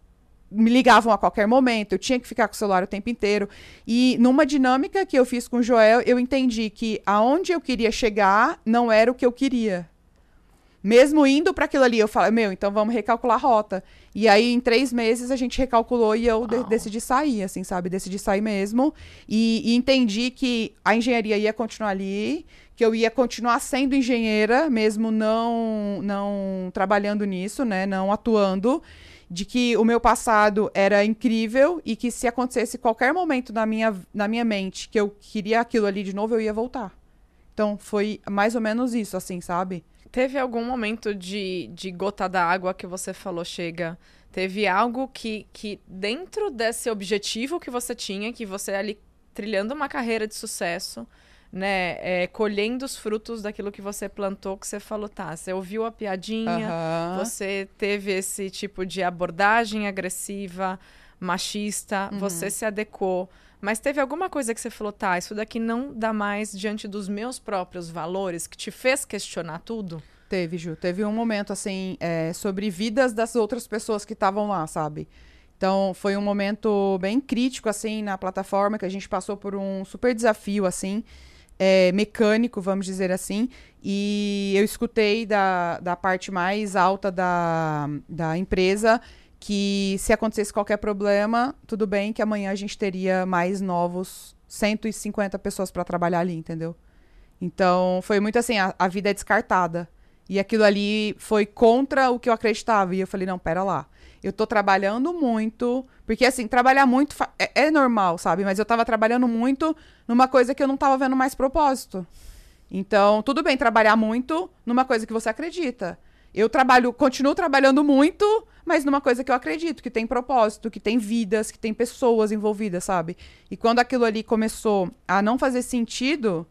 me ligavam a qualquer momento, eu tinha que ficar com o celular o tempo inteiro. E numa dinâmica que eu fiz com o Joel, eu entendi que aonde eu queria chegar não era o que eu queria. Mesmo indo para aquilo ali, eu falei, meu, então vamos recalcular a rota. E aí, em três meses, a gente recalculou e eu de- decidi sair, assim, sabe? Decidi sair mesmo. E, e entendi que a engenharia ia continuar ali, que eu ia continuar sendo engenheira, mesmo não, não trabalhando nisso, né? Não atuando de que o meu passado era incrível e que se acontecesse qualquer momento na minha, na minha mente que eu queria aquilo ali de novo, eu ia voltar. Então foi mais ou menos isso, assim, sabe? teve algum momento de, de gota d'água que você falou, chega? Teve algo que, que, dentro desse objetivo que você tinha, que você ali trilhando uma carreira de sucesso, né, é, colhendo os frutos daquilo que você plantou, que você falou, tá, você ouviu a piadinha, Aham. você teve esse tipo de abordagem agressiva, machista, Uhum. você se adequou. Mas teve alguma coisa que você falou, tá, isso daqui não dá mais diante dos meus próprios valores, que te fez questionar tudo? Teve, Ju. Teve um momento, assim, é, sobre vidas das outras pessoas que estavam lá, sabe? Então, foi um momento bem crítico, assim, na plataforma, que a gente passou por um super desafio, assim, é, mecânico, vamos dizer assim. E eu escutei da, da parte mais alta da, da empresa que se acontecesse qualquer problema, tudo bem, que amanhã a gente teria mais novos 150 pessoas para trabalhar ali, entendeu? Então, foi muito assim, a, a vida é descartada. E aquilo ali foi contra o que eu acreditava. E eu falei, não, pera lá. Eu tô trabalhando muito. Porque, assim, trabalhar muito é, é normal, sabe? Mas eu tava trabalhando muito numa coisa que eu não tava vendo mais propósito. Então, tudo bem trabalhar muito numa coisa que você acredita. Eu trabalho, continuo trabalhando muito, mas numa coisa que eu acredito, que tem propósito, que tem vidas, que tem pessoas envolvidas, sabe? E quando aquilo ali começou a não fazer sentido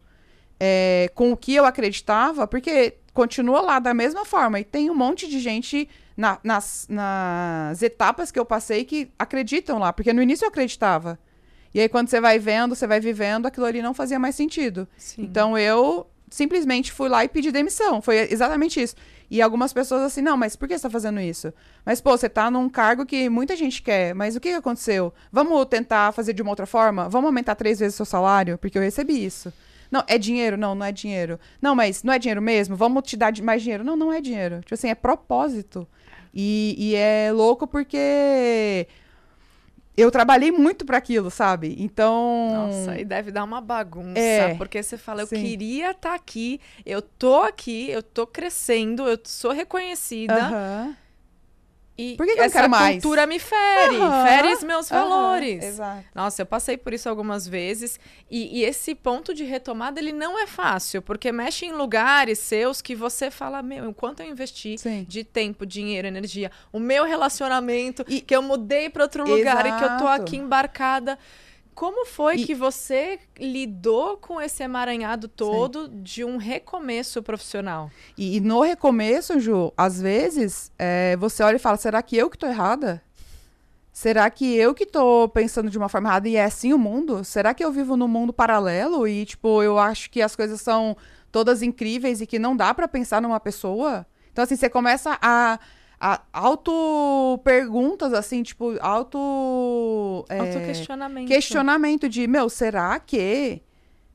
é, com o que eu acreditava, porque continua lá da mesma forma. E tem um monte de gente na- nas, nas etapas que eu passei que acreditam lá, porque no início eu acreditava. E aí, quando você vai vendo, você vai vivendo, aquilo ali não fazia mais sentido. Sim. Então eu simplesmente fui lá e pedi demissão. Foi exatamente isso. E algumas pessoas assim, não, mas por que você tá fazendo isso? Mas, pô, você tá num cargo que muita gente quer, mas o que aconteceu? Vamos tentar fazer de uma outra forma? Vamos aumentar três vezes o seu salário? Porque eu recebi isso. Não, é dinheiro? Não, não é dinheiro. Não, mas não é dinheiro mesmo? Vamos te dar mais dinheiro? Não, não é dinheiro. Tipo assim, é propósito. E, e é louco porque eu trabalhei muito para aquilo, sabe? Então. Nossa, e deve dar uma bagunça, É, porque você fala, eu sim. queria estar aqui, eu tô aqui, eu tô crescendo, eu sou reconhecida, Aham. E Por que que eu essa quero mais? cultura me fere, Aham, fere os meus aham, valores. Exato. Nossa, eu passei por isso algumas vezes e, e esse ponto de retomada ele não é fácil, porque mexe em lugares seus que você fala, meu, quanto eu investi Sim. de tempo, dinheiro, energia, o meu relacionamento, E- que eu mudei para outro lugar e que eu tô Exato. aqui embarcada. Como foi E- que você lidou com esse emaranhado todo de um recomeço profissional? E, e no recomeço, Ju, às vezes, é, você olha e fala, será que eu que tô errada? Será que eu que tô pensando de uma forma errada e é assim o mundo? Será que eu vivo num mundo paralelo e, tipo, eu acho que as coisas são todas incríveis e que não dá pra pensar numa pessoa? Então, assim, você começa a auto-perguntas, assim, tipo, auto... é, Autoquestionamento. questionamento de, meu, será que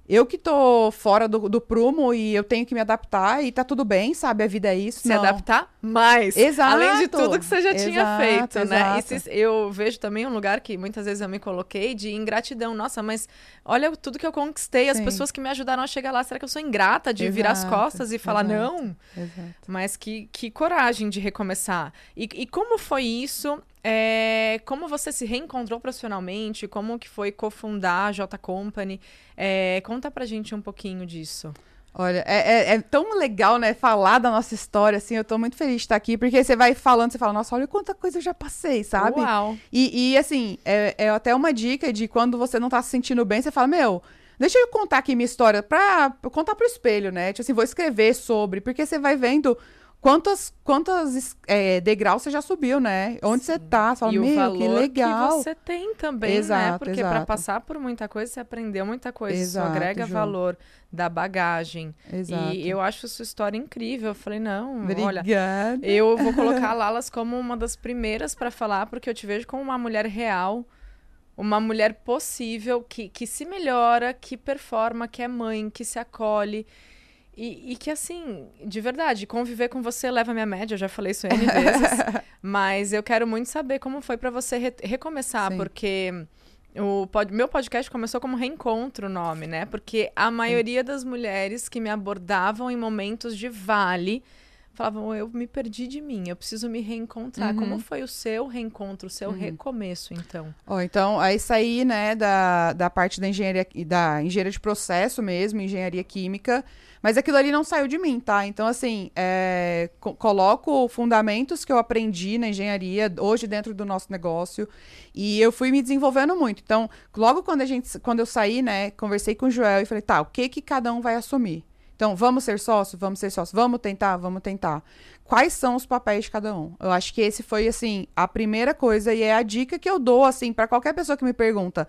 eu que tô fora do, do prumo e eu tenho que me adaptar e tá tudo bem, sabe? A vida é isso. se Não. adaptar mais. Exato. Além de tudo que você já tinha Exato, feito, né? E exato. se- eu vejo também um lugar que muitas vezes eu me coloquei de ingratidão. Nossa, mas olha tudo que eu conquistei, as Sim. pessoas que me ajudaram a chegar lá. Será que eu sou ingrata de virar as Exato, costas e falar exato. não? Exato. Mas que, que coragem de recomeçar. E, e como foi isso? É, como você se reencontrou profissionalmente? Como que foi cofundar a J Company? É, conta pra gente um pouquinho disso. Olha, é, é- é tão legal, né, falar da nossa história, assim, eu tô muito feliz de estar aqui, porque você vai falando, você fala, nossa, olha quanta coisa eu já passei, sabe? Uau! E, e, assim, é, é até uma dica de quando você não tá se sentindo bem, você fala, meu, deixa eu contar aqui minha história pra pra contar pro espelho, né? Tipo assim, vou escrever sobre, porque você vai vendo quantas, quantas es- é, degraus você já subiu, né? Onde você tá, você fala, e o meu, valor que legal. você tem também, né? Exato, Porque para passar por muita coisa, você aprendeu muita coisa. Isso Exato, agrega Ju. valor da bagagem. Exato. E eu acho sua história incrível. Eu falei, não, olha, Obrigada. eu vou colocar a Lalas como uma das primeiras para falar, porque eu te vejo como uma mulher real, uma mulher possível, que, que se melhora, que performa, que é mãe, que se acolhe. E, e que, assim, de verdade, conviver com você leva a minha média, eu já falei isso N vezes. mas eu quero muito saber como foi para você re- recomeçar, Sim. porque o pod- meu podcast começou como reencontro o nome, né? Porque a maioria das mulheres que me abordavam em momentos de vale falavam, eu me perdi de mim, eu preciso me reencontrar. Uhum. Como foi o seu reencontro, o seu recomeço, então? Ó, então, aí saí, né, da, da parte da engenharia, da engenharia de processo mesmo, engenharia química, mas aquilo ali não saiu de mim, tá? Então, assim, é, co- coloco fundamentos que eu aprendi na engenharia, hoje dentro do nosso negócio, e eu fui me desenvolvendo muito. Então, logo quando a gente, quando eu saí, né, conversei com o Joel e falei, tá, o que que cada um vai assumir? Então, vamos ser sócio? Vamos ser sócio. Vamos tentar? Vamos tentar. Quais são os papéis de cada um? Eu acho que esse foi, assim, a primeira coisa e é a dica que eu dou, assim, para qualquer pessoa que me pergunta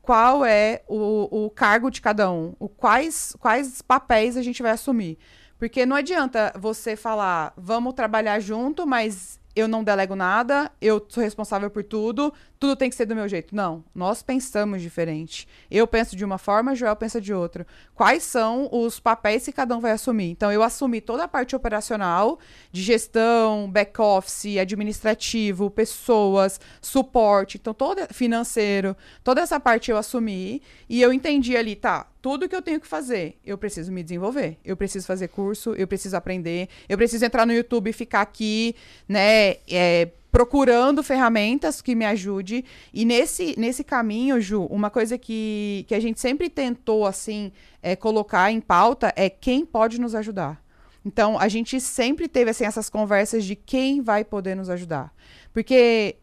qual é o, o cargo de cada um, o quais, quais papéis a gente vai assumir. Porque não adianta você falar, vamos trabalhar junto, mas eu não delego nada, eu sou responsável por tudo, tudo tem que ser do meu jeito. Não, nós pensamos diferente. Eu penso de uma forma, Joel pensa de outra. Quais são os papéis que cada um vai assumir? Então, eu assumi toda a parte operacional, de gestão, back-office, administrativo, pessoas, suporte, então, todo financeiro, toda essa parte eu assumi e eu entendi ali, tá, tudo que eu tenho que fazer, eu preciso me desenvolver. Eu preciso fazer curso, eu preciso aprender, eu preciso entrar no YouTube e ficar aqui, né, é, procurando ferramentas que me ajude. E nesse, nesse caminho, Ju, uma coisa que, que a gente sempre tentou, assim, é, colocar em pauta é quem pode nos ajudar. Então, a gente sempre teve, assim, essas conversas de quem vai poder nos ajudar. Porque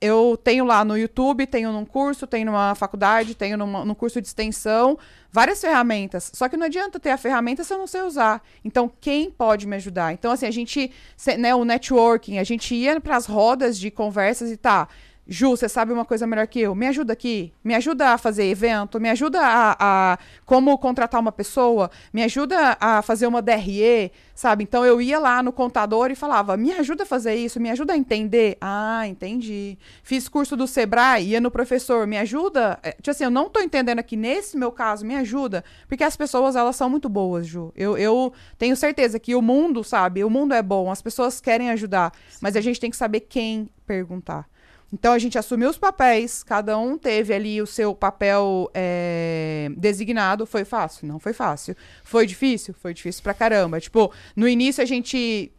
eu tenho lá no YouTube, tenho num curso, tenho numa faculdade, tenho numa, num curso de extensão, várias ferramentas. Só que não adianta ter a ferramenta se eu não sei usar. Então, quem pode me ajudar? Então, assim, a gente, né, o networking, a gente ia para as rodas de conversas e tá. Ju, você sabe uma coisa melhor que eu? Me ajuda aqui. Me ajuda a fazer evento. Me ajuda a, a como contratar uma pessoa. Me ajuda a fazer uma DRE, sabe? Então eu ia lá no contador e falava: me ajuda a fazer isso, me ajuda a entender. Ah, entendi. Fiz curso do Sebrae, ia no professor, me ajuda. É, Tipo assim, eu não tô entendendo aqui nesse meu caso, me ajuda. Porque as pessoas, elas são muito boas, Ju. Eu, eu tenho certeza que o mundo, sabe? O mundo é bom, as pessoas querem ajudar. Mas a gente tem que saber quem perguntar. Então a gente assumiu os papéis, cada um teve ali o seu papel é, designado. Foi fácil? Não foi fácil. Foi difícil? Foi difícil pra caramba. Tipo, no início a gente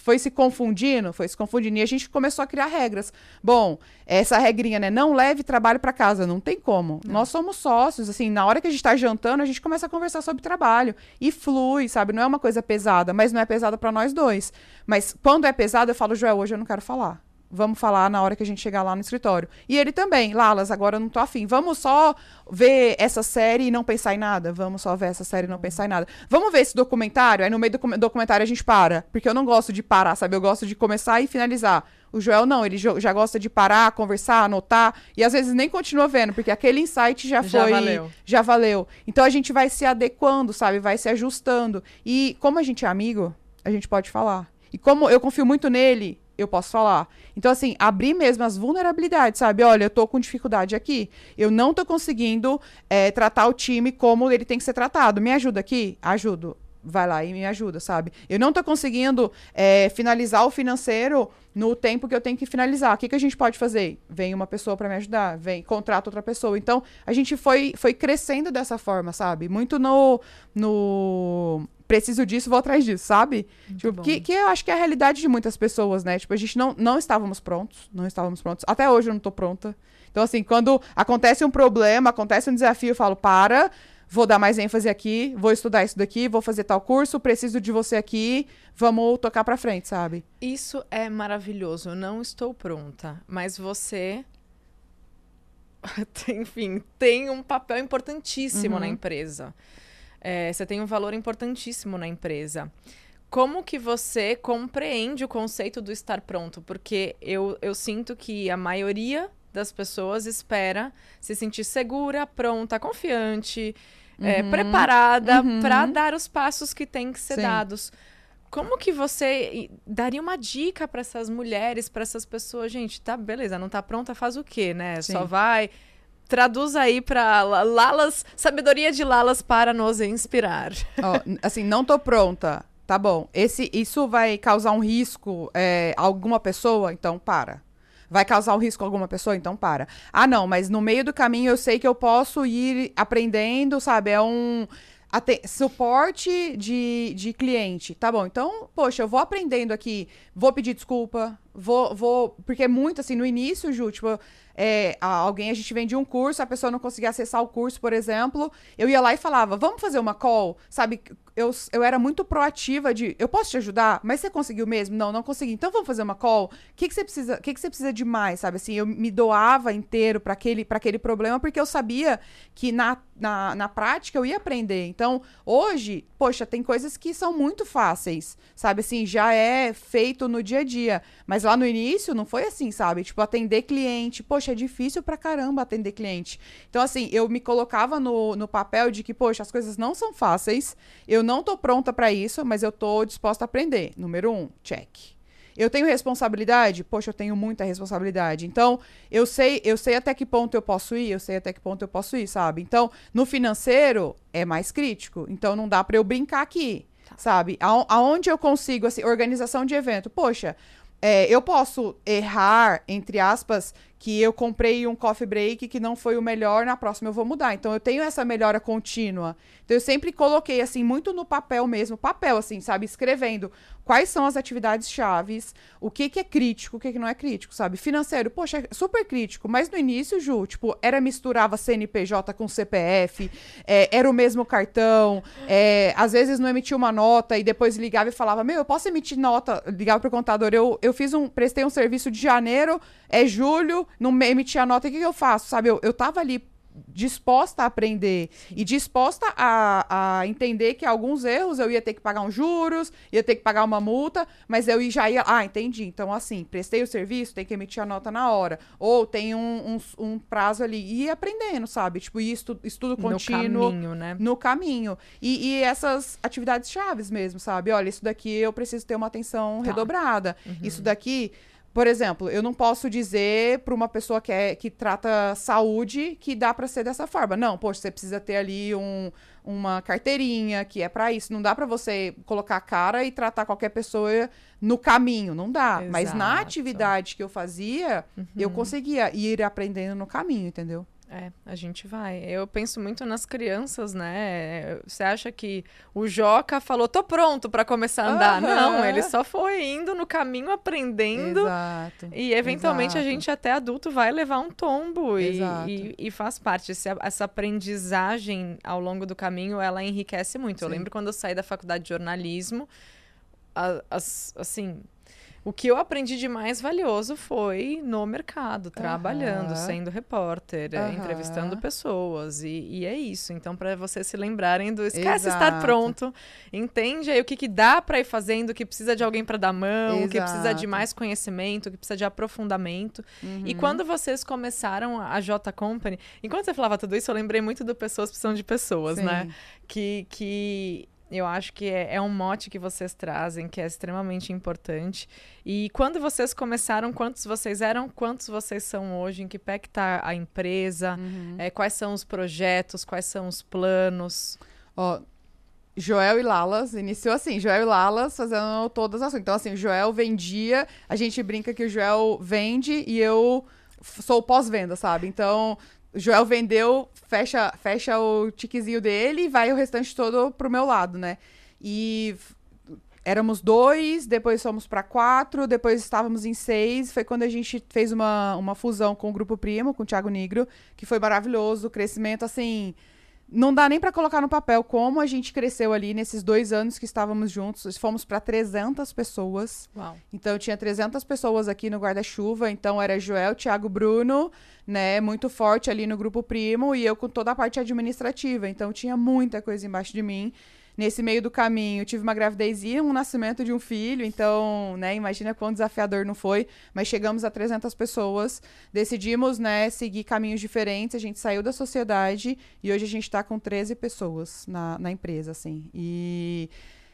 foi se confundindo, foi se confundindo e a gente começou a criar regras. Bom, essa regrinha, né? Não leve trabalho pra casa, não tem como. Nós somos sócios, assim, na hora que a gente tá jantando, a gente começa a conversar sobre trabalho e flui, sabe? Não é uma coisa pesada, mas não é pesada pra nós dois. Mas quando é pesado, eu falo, Joel, hoje eu não quero falar. Vamos falar na hora que a gente chegar lá no escritório. E ele também, Lalas, agora eu não tô afim. Vamos só ver essa série e não pensar em nada? Vamos só ver essa série e não pensar em nada. Vamos ver esse documentário? Aí no meio do docu- documentário a gente para. Porque eu não gosto de parar, sabe? Eu gosto de começar e finalizar. O Joel não, ele já gosta de parar, conversar, anotar. E às vezes nem continua vendo, porque aquele insight já, Já foi. valeu. Já valeu. Então a gente vai se adequando, sabe? Vai se ajustando. E como a gente é amigo, a gente pode falar. E como eu confio muito nele, eu posso falar. Então, assim, abrir mesmo as vulnerabilidades, sabe? Olha, eu tô com dificuldade aqui. Eu não tô conseguindo é, tratar o time como ele tem que ser tratado. Me ajuda aqui? Ajudo. Vai lá e me ajuda, sabe? Eu não tô conseguindo é, finalizar o financeiro no tempo que eu tenho que finalizar. O que, que a gente pode fazer? Vem uma pessoa para me ajudar, vem, contrata outra pessoa. Então, a gente foi, foi crescendo dessa forma, sabe? Muito no, no preciso disso, vou atrás disso, sabe? Tipo, que, que eu acho que é a realidade de muitas pessoas, né? Tipo, a gente não, não estávamos prontos, não estávamos prontos. Até hoje eu não tô pronta. Então, assim, quando acontece um problema, acontece um desafio, eu falo, para, vou dar mais ênfase aqui, vou estudar isso daqui, vou fazer tal curso, preciso de você aqui, vamos tocar pra frente, sabe? Isso é maravilhoso. Eu não estou pronta, mas você, enfim, tem um papel importantíssimo na empresa. É, você tem um valor importantíssimo na empresa. Como que você compreende o conceito do estar pronto? Porque eu, eu sinto que a maioria das pessoas espera se sentir segura, pronta, confiante, é, preparada Uhum. para dar os passos que têm que ser Sim. dados. Como que você daria uma dica para essas mulheres, para essas pessoas? Gente, tá, beleza, não tá pronta, faz o quê, né? Sim. Só vai. Traduz aí para Lalas, sabedoria de Lalas para nos inspirar. N- assim, não tô pronta. Tá bom. Esse, isso vai causar um risco é, a alguma pessoa? Então para. Vai causar um risco a alguma pessoa? Então para. Ah, não, mas no meio do caminho eu sei que eu posso ir aprendendo, sabe? É um. Até, suporte de, de cliente. Tá bom, então, poxa, eu vou aprendendo aqui, vou pedir desculpa, vou, vou. Porque é muito assim, no início, Ju, tipo, é, alguém, a gente vendia um curso, a pessoa não conseguia acessar o curso, por exemplo, eu ia lá e falava, vamos fazer uma call, sabe? Eu, eu era muito proativa de, eu posso te ajudar, mas você conseguiu mesmo? Não, não consegui. Então vamos fazer uma call? O que, que você precisa? O que, que você precisa de mais, sabe? Assim, eu me doava inteiro para aquele, aquele problema porque eu sabia que na, na, na prática eu ia aprender. Então, hoje, poxa, tem coisas que são muito fáceis, sabe? Assim, já é feito no dia a dia. Mas lá no início não foi assim, sabe? Tipo, atender cliente. Poxa, é difícil pra caramba atender cliente. Então, assim, eu me colocava no, no papel de que, poxa, as coisas não são fáceis. Eu não tô pronta para isso, mas eu tô disposta a aprender. Número um, check. Eu tenho responsabilidade? Poxa, eu tenho muita responsabilidade. Então, eu sei, eu sei até que ponto eu posso ir, eu sei até que ponto eu posso ir, sabe? Então, no financeiro é mais crítico. Então, não dá para eu brincar aqui, tá. sabe? aonde eu consigo assim, organização de evento? Poxa, é, eu posso errar, entre aspas, que eu comprei um coffee break que não foi o melhor, na próxima eu vou mudar. Então eu tenho essa melhora contínua. Então eu sempre coloquei assim muito no papel mesmo, papel assim, sabe, escrevendo quais são as atividades chaves, o que que é crítico, o que que não é crítico, sabe? Financeiro, poxa, é super crítico, mas no início, Ju, tipo, era misturava CNPJ com CPF, é, era o mesmo cartão, é, às vezes não emitia uma nota e depois ligava e falava: "Meu, eu posso emitir nota?" Ligava pro contador, eu eu fiz um prestei um serviço de janeiro, é julho, não emitir a nota, o que, que eu faço? Sabe, eu, eu tava ali disposta a aprender e disposta a, a entender que alguns erros eu ia ter que pagar uns juros, ia ter que pagar uma multa, mas eu já ia. Ah, entendi. Então, assim, prestei o serviço, tem que emitir a nota na hora. Ou tem um, um, um prazo ali. E ir aprendendo, sabe? Tipo, estu, estudo contínuo. No caminho, né? No caminho. E, e essas atividades chaves mesmo, sabe? Olha, isso daqui eu preciso ter uma atenção tá. redobrada. Uhum. Isso daqui por exemplo, eu não posso dizer para uma pessoa que, é, que trata saúde que dá para ser dessa forma. Não, poxa, você precisa ter ali um, uma carteirinha que é para isso. Não dá para você colocar a cara e tratar qualquer pessoa no caminho. Não dá. Exato. Mas na atividade que eu fazia, uhum. eu conseguia ir aprendendo no caminho, entendeu? É, a gente vai. Eu penso muito nas crianças, né? Você acha que o Joca falou, tô pronto para começar a andar? Uhum. Não, ele só foi indo no caminho, aprendendo. Exato. E eventualmente Exato. a gente, até adulto, vai levar um tombo. E, e, e, faz parte. Esse, essa aprendizagem ao longo do caminho, ela enriquece muito. Sim. Eu lembro quando eu saí da faculdade de jornalismo, as, assim, o que eu aprendi de mais valioso foi no mercado, trabalhando, sendo repórter, entrevistando pessoas. E, e, é isso. Então, para vocês se lembrarem do esquece Exato. estar pronto, entende aí o que, que dá para ir fazendo, o que precisa de alguém para dar mão, o que precisa de mais conhecimento, o que precisa de aprofundamento. Uhum. E quando vocês começaram a J Company, enquanto você falava tudo isso, eu lembrei muito do Pessoas Precisam de Pessoas, né? Sim. né? Que, que eu acho que é, é, um mote que vocês trazem, que é extremamente importante. E quando vocês começaram, quantos vocês eram, quantos vocês são hoje, em que pé que está a empresa, uhum. é, quais são os projetos, quais são os planos? Ó, Joel e Lalas, iniciou assim, Joel e Lalas fazendo todas as coisas. Então, assim, o Joel vendia, a gente brinca que o Joel vende e eu sou pós-venda, sabe? Então, Joel vendeu, fecha, fecha o tiquezinho dele e vai o restante todo pro meu lado, né? E éramos dois, depois fomos para quatro, depois estávamos em seis. Foi quando a gente fez uma, uma fusão com o Grupo Primo, com o Thiago Negro, que foi maravilhoso. O crescimento, assim, não dá nem para colocar no papel como a gente cresceu ali nesses dois anos que estávamos juntos. Fomos para 300 pessoas. Uau. Então, tinha 300 pessoas aqui no guarda-chuva. Então, era Joel, Thiago, Bruno, né? Muito forte ali no grupo primo. E eu com toda a parte administrativa. Então, tinha muita coisa embaixo de mim nesse meio do caminho, tive uma gravidez e um nascimento de um filho, então, né, imagina quão desafiador não foi, mas chegamos a 300 pessoas, decidimos, né, seguir caminhos diferentes, a gente saiu da sociedade e hoje a gente está com 13 pessoas na, na empresa, assim, e...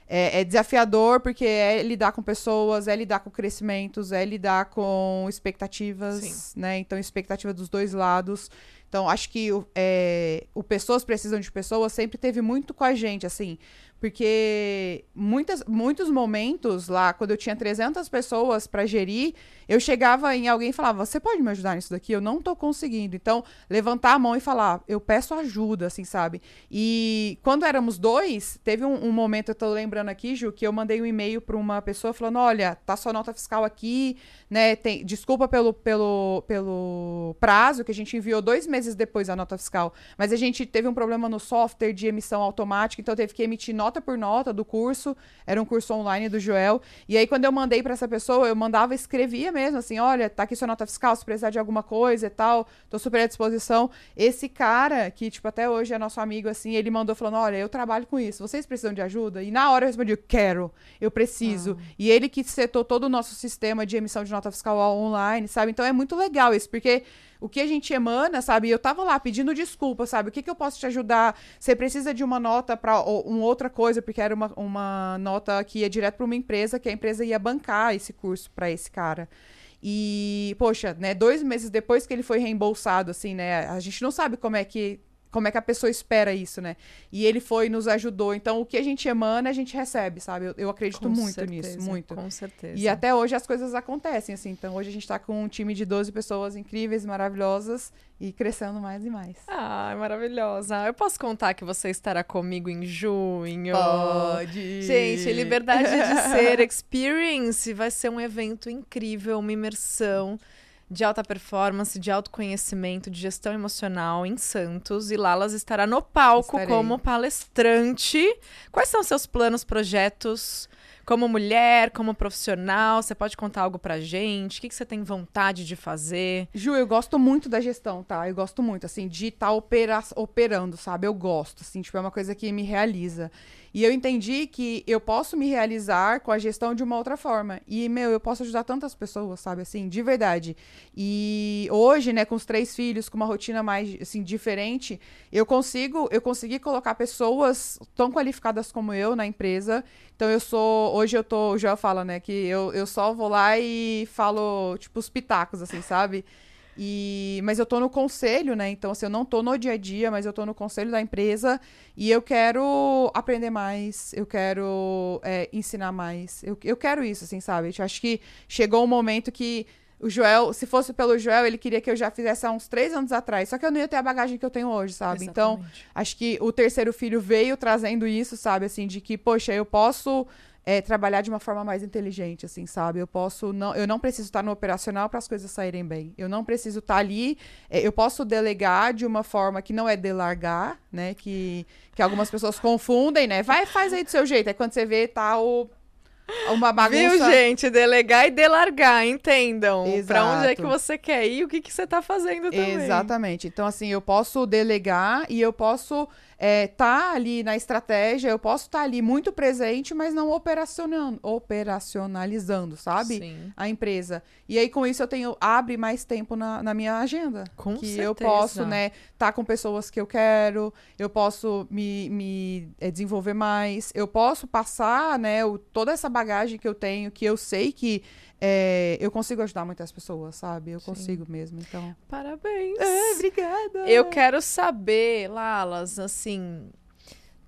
É, é, desafiador porque é lidar com pessoas, é lidar com crescimentos, é lidar com expectativas, Sim. né? Então, expectativa dos dois lados. Então, acho que é, o Pessoas Precisam de Pessoas sempre teve muito com a gente, assim. Porque muitas, muitos momentos lá, quando eu tinha 300 pessoas para gerir, eu chegava em alguém e falava: Você pode me ajudar nisso daqui? Eu não tô conseguindo. Então, levantar a mão e falar: Eu peço ajuda, assim, sabe? E quando éramos dois, teve um, um momento, eu tô lembrando aqui, Ju, que eu mandei um e-mail para uma pessoa falando: Olha, tá sua nota fiscal aqui, né? Tem, desculpa pelo, pelo, pelo prazo, que a gente enviou dois meses depois a nota fiscal, mas a gente teve um problema no software de emissão automática, então teve que emitir nota por nota do curso. Era um curso online do Joel. E aí, quando eu mandei para essa pessoa, eu mandava, escrevia mesmo, assim: olha, tá aqui sua nota fiscal, se precisar de alguma coisa e tal, tô super à disposição. Esse cara, que, tipo, até hoje é nosso amigo, assim, ele mandou falando: olha, eu trabalho com isso, vocês precisam de ajuda? E na hora eu respondi: quero, eu preciso. Ah. E ele que setou todo o nosso sistema de emissão de nota fiscal online, sabe? Então é muito legal isso, porque o que a gente emana, sabe? Eu tava lá pedindo desculpa, sabe? O que, que eu posso te ajudar? Você precisa de uma nota para uma outra coisa, porque era uma, uma nota que ia direto para uma empresa, que a empresa ia bancar esse curso para esse cara. E, poxa, né, dois meses depois que ele foi reembolsado, assim, né? A gente não sabe como é que como é que a pessoa espera isso, né? E ele foi nos ajudou. Então, o que a gente emana, a gente recebe, sabe? Eu, eu acredito com muito certeza, nisso, muito. Com certeza. E até hoje as coisas acontecem, assim. Então, hoje a gente tá com um time de 12 pessoas incríveis, maravilhosas e crescendo mais e mais. Ah, maravilhosa. Eu posso contar que você estará comigo em junho? Pode. Gente, Liberdade de Ser Experience vai ser um evento incrível, uma imersão de alta performance, de autoconhecimento, de gestão emocional em Santos. E Lalas estará no palco Estarei. como palestrante. Quais são seus planos, projetos? Como mulher, como profissional, você pode contar algo pra gente? O que, que você tem vontade de fazer? Ju, eu gosto muito da gestão, tá? Eu gosto muito, assim, de estar tá opera operando, sabe? Eu gosto, assim, tipo, é uma coisa que me realiza. E eu entendi que eu posso me realizar com a gestão de uma outra forma. E, meu, eu posso ajudar tantas pessoas, sabe? Assim, de verdade. E hoje, né, com os três filhos, com uma rotina mais, assim, diferente, eu consigo, eu consegui colocar pessoas tão qualificadas como eu na empresa. Então, eu sou, hoje eu tô, o Joel fala, né, que eu, eu só vou lá e falo, tipo, os pitacos, assim, sabe? E, mas eu tô no conselho, né? Então, assim, eu não tô no dia a dia, mas eu tô no conselho da empresa e eu quero aprender mais, eu quero é, ensinar mais. Eu, eu quero isso, assim, sabe? Eu acho que chegou um momento que o Joel, se fosse pelo Joel, ele queria que eu já fizesse há uns três anos atrás. Só que eu não ia ter a bagagem que eu tenho hoje, sabe? Então, Exatamente. Então, acho que o terceiro filho veio trazendo isso, sabe? Assim, de que, poxa, eu posso é, trabalhar de uma forma mais inteligente, assim, sabe? Eu posso não, eu não preciso estar no operacional para as coisas saírem bem. Eu não preciso estar ali. É, eu posso delegar de uma forma que não é delargar, né? Que, que algumas pessoas confundem, né? Vai, faz aí do seu jeito. Aí quando você vê, tá o uma bagunça. Viu, gente? Delegar e delargar, entendam. Pra onde é que você quer ir e o que, que você tá fazendo também. Exatamente. Então, assim, eu posso delegar e eu posso é, tá ali na estratégia, eu posso estar tá ali muito presente, mas não operacionando, operacionalizando, sabe? Sim. A empresa. E aí, com isso, eu tenho, abre mais tempo na, na minha agenda. Com que certeza. eu posso, né, estar tá com pessoas que eu quero, eu posso me, me é, desenvolver mais, eu posso passar, né, o, toda essa bagagem que eu tenho, que eu sei que é, eu consigo ajudar muitas pessoas, sabe? Eu Sim. consigo mesmo, então. Parabéns. É, obrigada. Eu quero saber, Lalas, assim,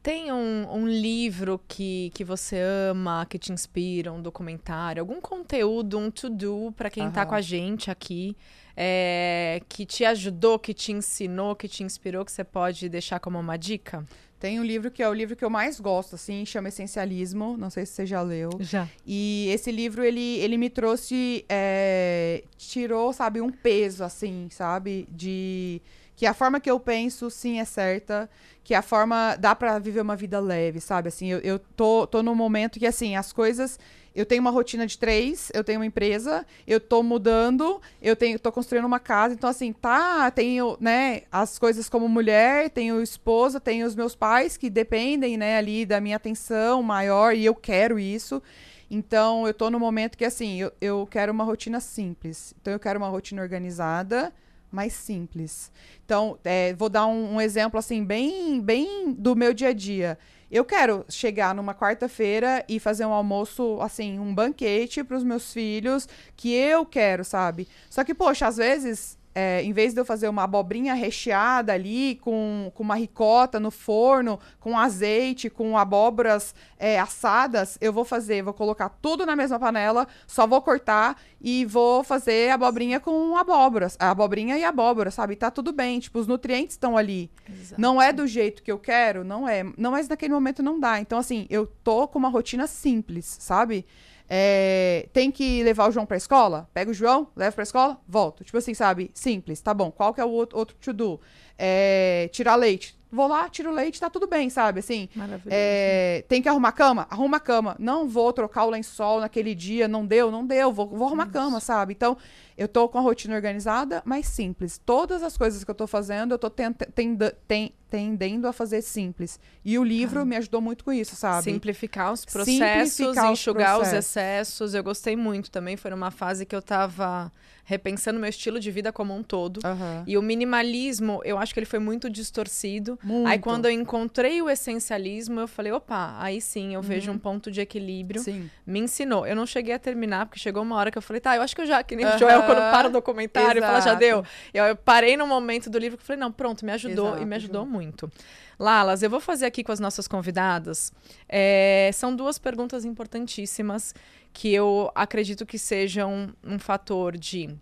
tem um, um, livro que, que você ama, que te inspira, um documentário, algum conteúdo, um to-do para quem está com a gente aqui, é, que te ajudou, que te ensinou, que te inspirou, que você pode deixar como uma dica? Tem um livro que é o livro que eu mais gosto, assim, chama Essencialismo. Não sei se você já leu. Já. E esse livro, ele, ele me trouxe. É, tirou, sabe, um peso, assim, sabe? De. Que a forma que eu penso, sim, é certa. Que a forma. Dá para viver uma vida leve, sabe? Assim, eu, eu tô, tô num momento que, assim, as coisas eu tenho uma rotina de três, eu tenho uma empresa, eu tô mudando, eu tenho, tô construindo uma casa, então assim, tá, tenho, né, as coisas como mulher, tenho esposa, tenho os meus pais que dependem, né, ali da minha atenção maior e eu quero isso. Então, eu tô no momento que assim, eu, eu quero uma rotina simples. Então, eu quero uma rotina organizada, mais simples. Então, é, vou dar um, um exemplo assim bem, bem do meu dia a dia. Eu quero chegar numa quarta-feira e fazer um almoço, assim, um banquete para os meus filhos, que eu quero, sabe? Só que, poxa, às vezes é, em vez de eu fazer uma abobrinha recheada ali, com, com uma ricota no forno, com azeite, com abóboras é, assadas, eu vou fazer, vou colocar tudo na mesma panela, só vou cortar e vou fazer abobrinha com abóboras. A abobrinha e abóbora, sabe? Tá tudo bem, tipo, os nutrientes estão ali. Exato. Não é do jeito que eu quero, não é. Não, mas naquele momento não dá. Então, assim, eu tô com uma rotina simples, sabe? É, tem que levar o João pra escola? Pega o João, leva pra escola, volto. Tipo assim, sabe? Simples, tá bom. Qual que é o outro, outro to-do? É, tirar leite. Vou lá, tiro o leite, tá tudo bem, sabe? Assim, Maravilhoso. é, tem que arrumar a cama? Arruma a cama. Não vou trocar o lençol naquele dia, não deu, não deu, vou, vou arrumar a cama, sabe? Então, eu tô com a rotina organizada, mas simples. Todas as coisas que eu tô fazendo, eu tô tenta- tenda- ten- tendendo a fazer simples. E o livro me ajudou muito com isso, sabe? Simplificar os processos, Simplificar os enxugar os processos. excessos. Eu gostei muito também. Foi numa fase que eu tava repensando meu estilo de vida como um todo. Aham. E o minimalismo, eu acho que ele foi muito distorcido. Muito. Aí quando eu encontrei o essencialismo, eu falei, opa, aí sim eu Uhum. vejo um ponto de equilíbrio. Sim. Me ensinou. Eu não cheguei a terminar, porque chegou uma hora que eu falei, tá, eu acho que eu já, que nem o Aham. Joel, quando para o documentário, fala, já Exato. deu. Eu, eu parei no momento do livro que eu falei, não, pronto, me ajudou Exato, e me ajudou Ju. muito. Lalas, eu vou fazer aqui com as nossas convidadas. é, são duas perguntas importantíssimas que eu acredito que sejam um fator de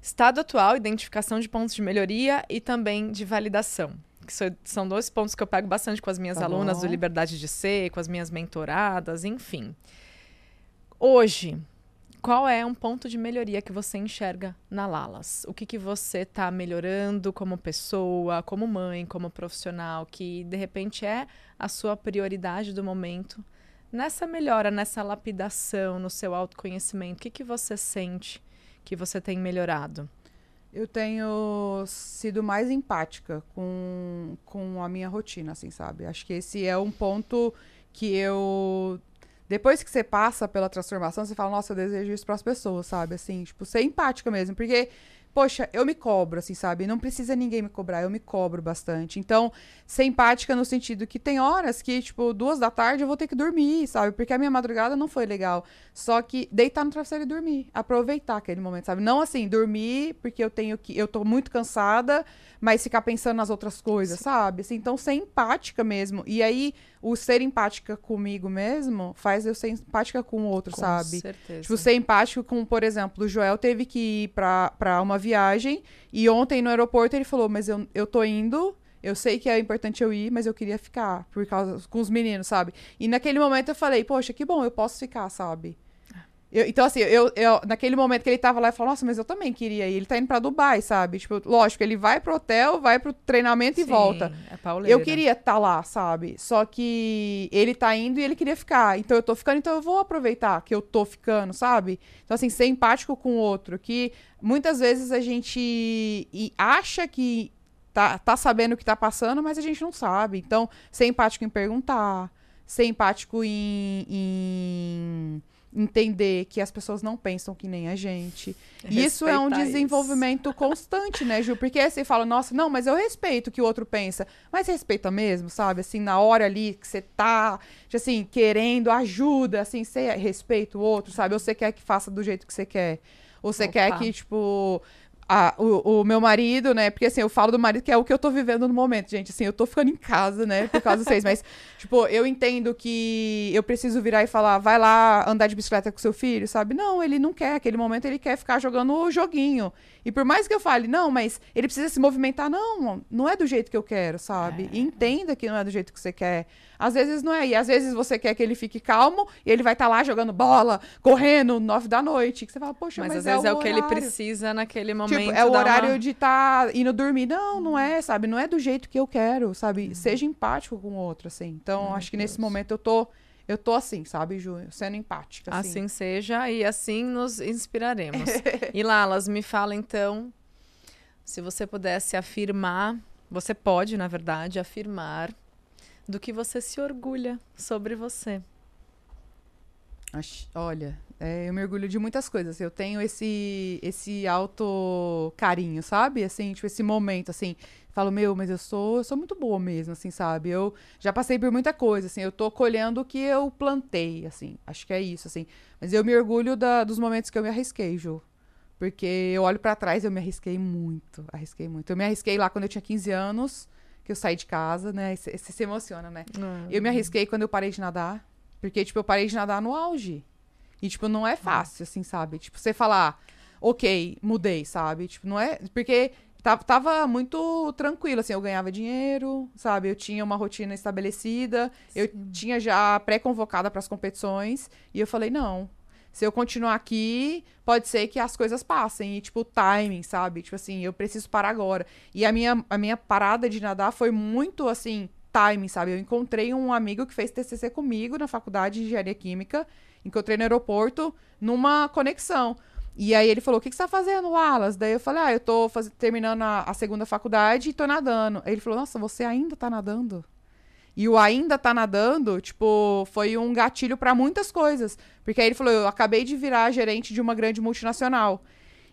estado atual, identificação de pontos de melhoria e também de validação. Que so- são dois pontos que eu pego bastante com as minhas Tá alunas bom. do Liberdade de Ser, com as minhas mentoradas, enfim. Hoje, qual é um ponto de melhoria que você enxerga na Lalas? O que, que você está melhorando como pessoa, como mãe, como profissional, que de repente é a sua prioridade do momento? Nessa melhora, nessa lapidação, no seu autoconhecimento, o que, que você sente que você tem melhorado? Eu tenho sido mais empática com, com a minha rotina, assim, sabe? Acho que esse é um ponto que eu. Depois que você passa pela transformação, você fala, nossa, eu desejo isso para as pessoas, sabe? Assim, tipo, ser empática mesmo. Porque, poxa, eu me cobro, assim, sabe? Não precisa ninguém me cobrar, eu me cobro bastante. Então, ser empática no sentido que tem horas que, tipo, duas da tarde eu vou ter que dormir, sabe? Porque a minha madrugada não foi legal. Só que deitar no travesseiro e dormir. Aproveitar aquele momento, sabe? Não assim, dormir porque eu tenho que. Eu tô muito cansada, mas ficar pensando nas outras coisas, sabe? Assim, então, ser empática mesmo. E aí, o ser empática comigo mesmo faz eu ser empática com o outro, Com sabe? certeza. Tipo, ser empático com, por exemplo, o Joel teve que ir pra, pra uma viagem e ontem no aeroporto ele falou, mas eu, eu tô indo, eu sei que é importante eu ir, mas eu queria ficar por causa com os meninos, sabe? E naquele momento eu falei, poxa, que bom, eu posso ficar, sabe? Eu- então, assim, eu, eu, naquele momento que ele tava lá, eu falei, nossa, mas eu também queria ir. Ele tá indo pra Dubai, sabe? Tipo, lógico, ele vai pro hotel, vai pro treinamento e Sim, volta. É pauleira. Eu queria estar lá, sabe? Só que ele tá indo e ele queria ficar. Então eu tô ficando, então eu vou aproveitar que eu tô ficando, sabe? Então, assim, ser empático com o outro. Que muitas vezes a gente e acha que tá, tá sabendo o que tá passando, mas a gente não sabe. Então, ser empático em perguntar, ser empático em. em entender que as pessoas não pensam que nem a gente. E isso é um desenvolvimento constante, né, Ju? Porque você fala, nossa, não, mas eu respeito o que o outro pensa. Mas respeita mesmo, sabe? Assim, na hora ali que você tá, assim, querendo ajuda, assim, você respeita o outro, sabe? Ou você quer que faça do jeito que você quer. Ou você Opa. quer que, tipo, a- o, o meu marido, né? Porque assim, eu falo do marido que é o que eu tô vivendo no momento, gente. Assim, eu tô ficando em casa, né? Por causa de vocês. Mas, tipo, eu entendo que eu preciso virar e falar, vai lá andar de bicicleta com seu filho, sabe? Não, ele não quer. Aquele momento ele quer ficar jogando o joguinho. E por mais que eu fale, não, mas ele precisa se movimentar, não, não é do jeito que eu quero, sabe? E entenda que não é do jeito que você quer. Às vezes não é. E às vezes você quer que ele fique calmo e ele vai estar lá jogando bola, correndo, nove da noite. Que você fala, poxa, Mas, mas, às vezes é o que ele precisa naquele momento. Tipo, é o horário uma- de estar indo dormir. Não, não é, sabe? Não é do jeito que eu quero, sabe? Seja empático com o outro, assim. Então, acho que nesse momento eu tô, eu tô assim, sabe, Ju? Sendo empática, assim. Assim seja e assim nos inspiraremos. e Lalas, me fala então, se você pudesse afirmar, você pode, na verdade, afirmar do que você se orgulha sobre você. Olha, é, eu me orgulho de muitas coisas. Eu tenho esse esse auto carinho, sabe? Assim, tipo esse momento assim, falo, meu, mas eu sou, eu sou muito boa mesmo, assim, sabe? Eu já passei por muita coisa, assim, eu tô colhendo o que eu plantei, assim. Acho que é isso, assim. Mas eu me orgulho da- dos momentos que eu me arrisquei, Ju. Porque eu olho pra trás eu me arrisquei muito. Arrisquei muito. Eu me arrisquei lá quando eu tinha 15 anos, que eu saí de casa, né? Você se emociona, né? Eu me arrisquei quando eu parei de nadar. Porque, tipo, eu parei de nadar no auge. E, tipo, não é fácil, assim, sabe? Tipo, você falar, ok, mudei, sabe? Tipo, não é. Porque tava, tava muito tranquilo, assim, eu ganhava dinheiro, sabe? Eu tinha uma rotina estabelecida, eu tinha já pré-convocada para as competições. E eu falei, não. Se eu continuar aqui, pode ser que as coisas passem. E, tipo, o timing, sabe? Tipo assim, eu preciso parar agora. E a minha, a minha parada de nadar foi muito, assim, timing, sabe? Eu encontrei um amigo que fez TCC comigo na faculdade de engenharia química. Encontrei no aeroporto, numa conexão. E aí ele falou: O que, que você tá fazendo, Wallace? Daí eu falei: Ah, eu tô faz... terminando a, a, segunda faculdade e tô nadando. Aí ele falou: Nossa, você ainda tá nadando? E o ainda tá nadando, tipo, foi um gatilho para muitas coisas. Porque aí ele falou: Eu acabei de virar gerente de uma grande multinacional.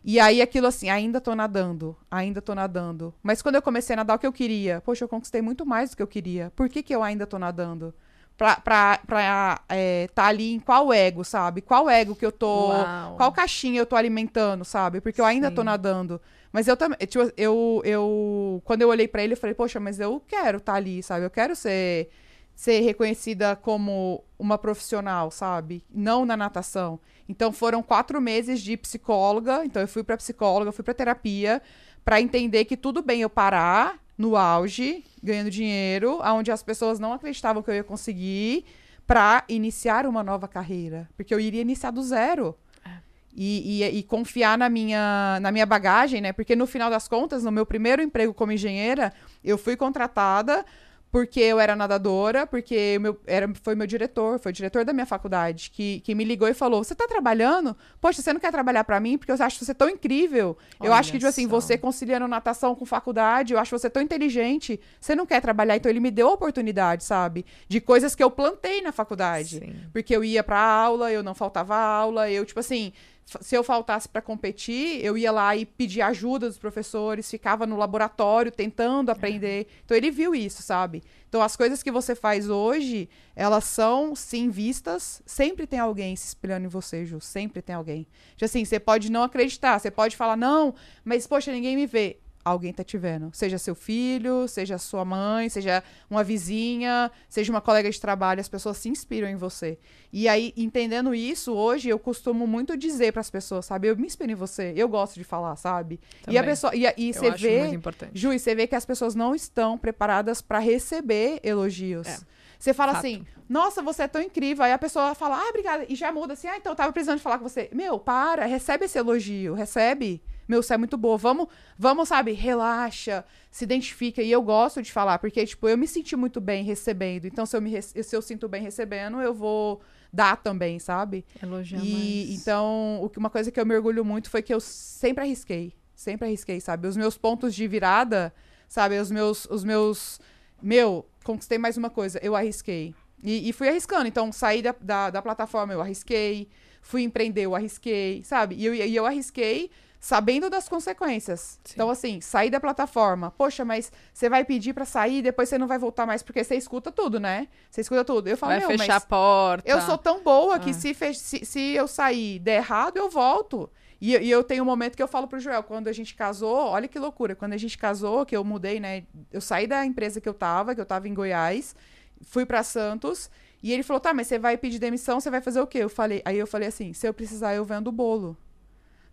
E aí aquilo assim, ainda tô nadando, ainda tô nadando. Mas quando eu comecei a nadar o que eu queria, poxa, eu conquistei muito mais do que eu queria. Por que, que eu ainda tô nadando? Pra, pra, pra é, tá ali em qual ego, sabe? Qual ego que eu tô. Uau. Qual caixinha eu tô alimentando, sabe? Porque eu ainda Sim. tô nadando. Mas eu também, tipo, eu, eu. Quando eu olhei para ele, eu falei, poxa, mas eu quero estar tá ali, sabe? Eu quero ser, ser reconhecida como uma profissional, sabe? Não na natação. Então foram quatro meses de psicóloga. Então eu fui para psicóloga, fui para terapia, para entender que tudo bem eu parar no auge, ganhando dinheiro, onde as pessoas não acreditavam que eu ia conseguir, para iniciar uma nova carreira. Porque eu iria iniciar do zero. É. E, e, e, confiar na minha, na minha bagagem, né? Porque no final das contas, no meu primeiro emprego como engenheira, eu fui contratada porque eu era nadadora, porque meu, era, foi meu diretor, foi o diretor da minha faculdade, que, que me ligou e falou: Você tá trabalhando? Poxa, você não quer trabalhar para mim? Porque eu acho você tão incrível. Olha eu acho que, tipo assim, você conciliando natação com faculdade, eu acho você tão inteligente. Você não quer trabalhar? Então ele me deu a oportunidade, sabe? De coisas que eu plantei na faculdade. Sim. Porque eu ia pra aula, eu não faltava aula, eu, tipo assim, se eu faltasse para competir, eu ia lá e pedir ajuda dos professores, ficava no laboratório tentando aprender. Então ele viu isso, sabe? Então as coisas que você faz hoje, elas são sim vistas, sempre tem alguém se espelhando em você, Ju, sempre tem alguém. Tipo assim, você pode não acreditar, você pode falar não, mas poxa, ninguém me vê alguém tá te vendo. Seja seu filho, seja sua mãe, seja uma vizinha, seja uma colega de trabalho, as pessoas se inspiram em você. E aí, entendendo isso, hoje eu costumo muito dizer para as pessoas, sabe? Eu me inspiro em você, eu gosto de falar, sabe? Também. E a pessoa e, e você vê, Ju, você vê que as pessoas não estão preparadas para receber elogios. É. Você fala Fato. assim, nossa, você é tão incrível. Aí a pessoa fala, ah, obrigada. E já muda assim, ah, então eu tava precisando de falar com você. Meu, para, recebe esse elogio, recebe meu, você é muito boa. Vamos, vamos, sabe, relaxa, se identifica. E eu gosto de falar, porque, tipo, eu me senti muito bem recebendo. Então, se eu, me, se eu sinto bem recebendo, eu vou dar também, sabe? Elogiar e, mais. Então, uma coisa que eu me orgulho muito foi que eu sempre arrisquei. Sempre arrisquei, sabe? Os meus pontos de virada, sabe? Os meus... Os meus meu, conquistei mais uma coisa. Eu arrisquei. E, e fui arriscando. Então, saí da, da, da, plataforma, eu arrisquei. Fui empreender, eu arrisquei, sabe? E eu, e eu arrisquei sabendo das consequências. Sim. Então, assim, sair da plataforma. Poxa, mas você vai pedir para sair, depois você não vai voltar mais, porque você escuta tudo, né? Você escuta tudo. Eu falo, vai fechar a porta. Eu sou tão boa ah. que se, se, se eu sair der errado, eu volto. E, e, eu tenho um momento que eu falo pro Joel, quando a gente casou, olha que loucura, quando a gente casou, que eu mudei, né? Eu saí da empresa que eu tava, que eu tava em Goiás, fui para Santos, e ele falou: "Tá, mas você vai pedir demissão, você vai fazer o quê?" Eu falei, aí eu falei assim: "Se eu precisar, eu vendo o bolo."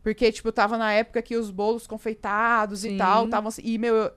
Porque, tipo, tava na época que os bolos confeitados Sim. e tal, estavam assim, e meu,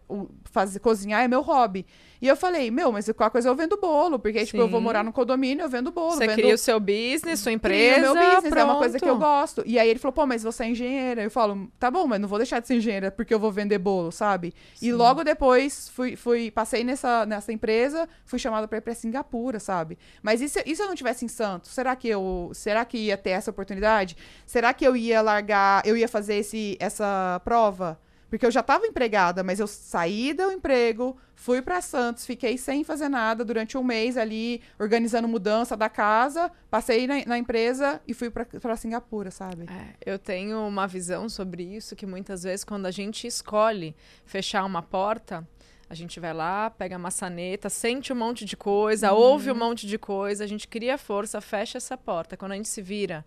fazer, cozinhar é meu hobby. E eu falei, meu, mas qualquer coisa eu vendo bolo, porque, Sim. tipo, eu vou morar no condomínio, eu vendo bolo. Você vendo... cria o seu business, sua empresa, meu business, pronto. é uma coisa que eu gosto. E aí ele falou, pô, mas você é engenheira. Eu falo, tá bom, mas não vou deixar de ser engenheira porque eu vou vender bolo, sabe? Sim. E logo depois, fui, fui, passei nessa, nessa empresa, fui chamada pra ir pra Singapura, sabe? Mas e se, e se eu não tivesse em Santos? Será que eu, será que ia ter essa oportunidade? Será que eu ia largar, eu ia fazer esse, essa prova? Porque eu já estava empregada, mas eu saí do emprego, fui para Santos, fiquei sem fazer nada durante um mês ali, organizando mudança da casa, passei na, na empresa e fui para Singapura, sabe? É, eu tenho uma visão sobre isso que muitas vezes, quando a gente escolhe fechar uma porta, a gente vai lá, pega a maçaneta, sente um monte de coisa, uhum. ouve um monte de coisa, a gente cria força, fecha essa porta. Quando a gente se vira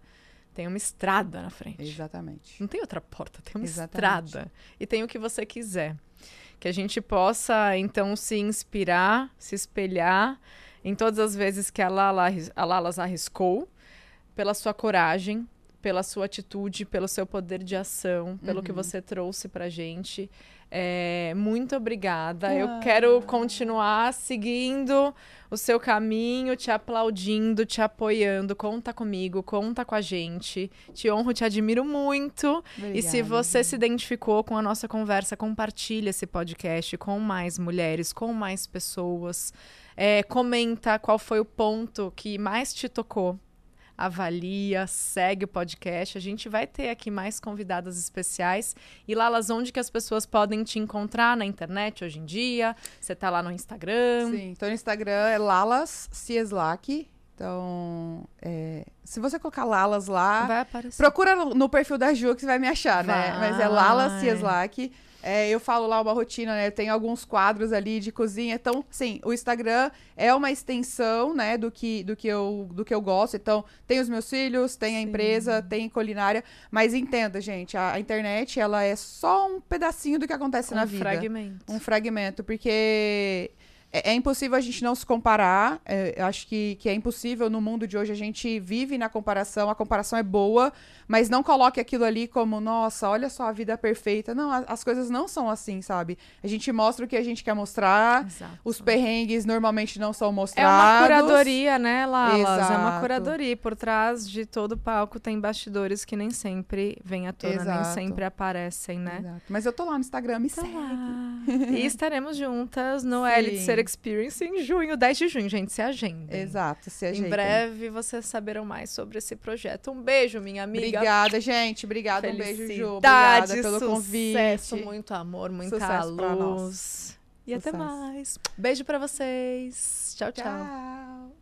tem uma estrada na frente. Exatamente. Não tem outra porta, tem uma Exatamente. estrada. E tem o que você quiser. Que a gente possa, então, se inspirar, se espelhar em todas as vezes que a, Lala, a Lalas arriscou, pela sua coragem, pela sua atitude, pelo seu poder de ação, pelo que Uhum. você trouxe pra gente. É, muito obrigada. Eu Ah. quero continuar seguindo o seu caminho, te aplaudindo, te apoiando. Conta comigo, conta com a gente. Te honro, te admiro muito. E se Obrigada, você se identificou com a nossa conversa, compartilha esse podcast com mais mulheres, com mais pessoas. É, comenta qual foi o ponto que mais te tocou. Avalia, segue o podcast. A gente vai ter aqui mais convidadas especiais. E Lalas, onde que as pessoas podem te encontrar na internet hoje em dia? Você tá lá no Instagram? Sim, então no Instagram é Lalas Cieslak. Então, é, se você colocar Lalas lá, procura no, no perfil da Ju que você vai me achar, né? Vai. Mas é Lala Cieslak. É, eu falo lá uma rotina, né? Tem alguns quadros ali de cozinha. Então, sim, o Instagram é uma extensão, né, do que, do que, eu, do que eu gosto. Então, tem os meus filhos, tem a Sim. empresa, tem culinária. Mas entenda, gente, a, a internet, ela é só um pedacinho do que acontece na um vida. fragmento. Um fragmento, porque é, é impossível a gente não se comparar. É, acho que, que é impossível no mundo de hoje. A gente vive na comparação, a comparação é boa, mas não coloque aquilo ali como, nossa, olha só a vida perfeita. Não, a- as coisas não são assim, sabe? A gente mostra o que a gente quer mostrar. Exato. Os perrengues normalmente não são É mostrados. uma curadoria, né, Lalas? É uma curadoria. Por trás de todo palco tem bastidores que nem sempre vêm à tona, nem Exato. sempre aparecem, né? Exato. Mas eu tô lá no Instagram, me Tá segue. lá. e estaremos juntas no Sim. Elite Ser Experience em junho, 10 de junho, gente. Se agenda. Exato, se Em ajeitem. breve vocês saberão mais sobre esse projeto. Um beijo, minha amiga. Obrigada, gente. Obrigada. Um beijo, Ju. Obrigada pelo sucesso, convite. muito amor, muita Sucesso luz. E até Sucesso. mais. Beijo pra vocês. Tchau, tchau. Tchau.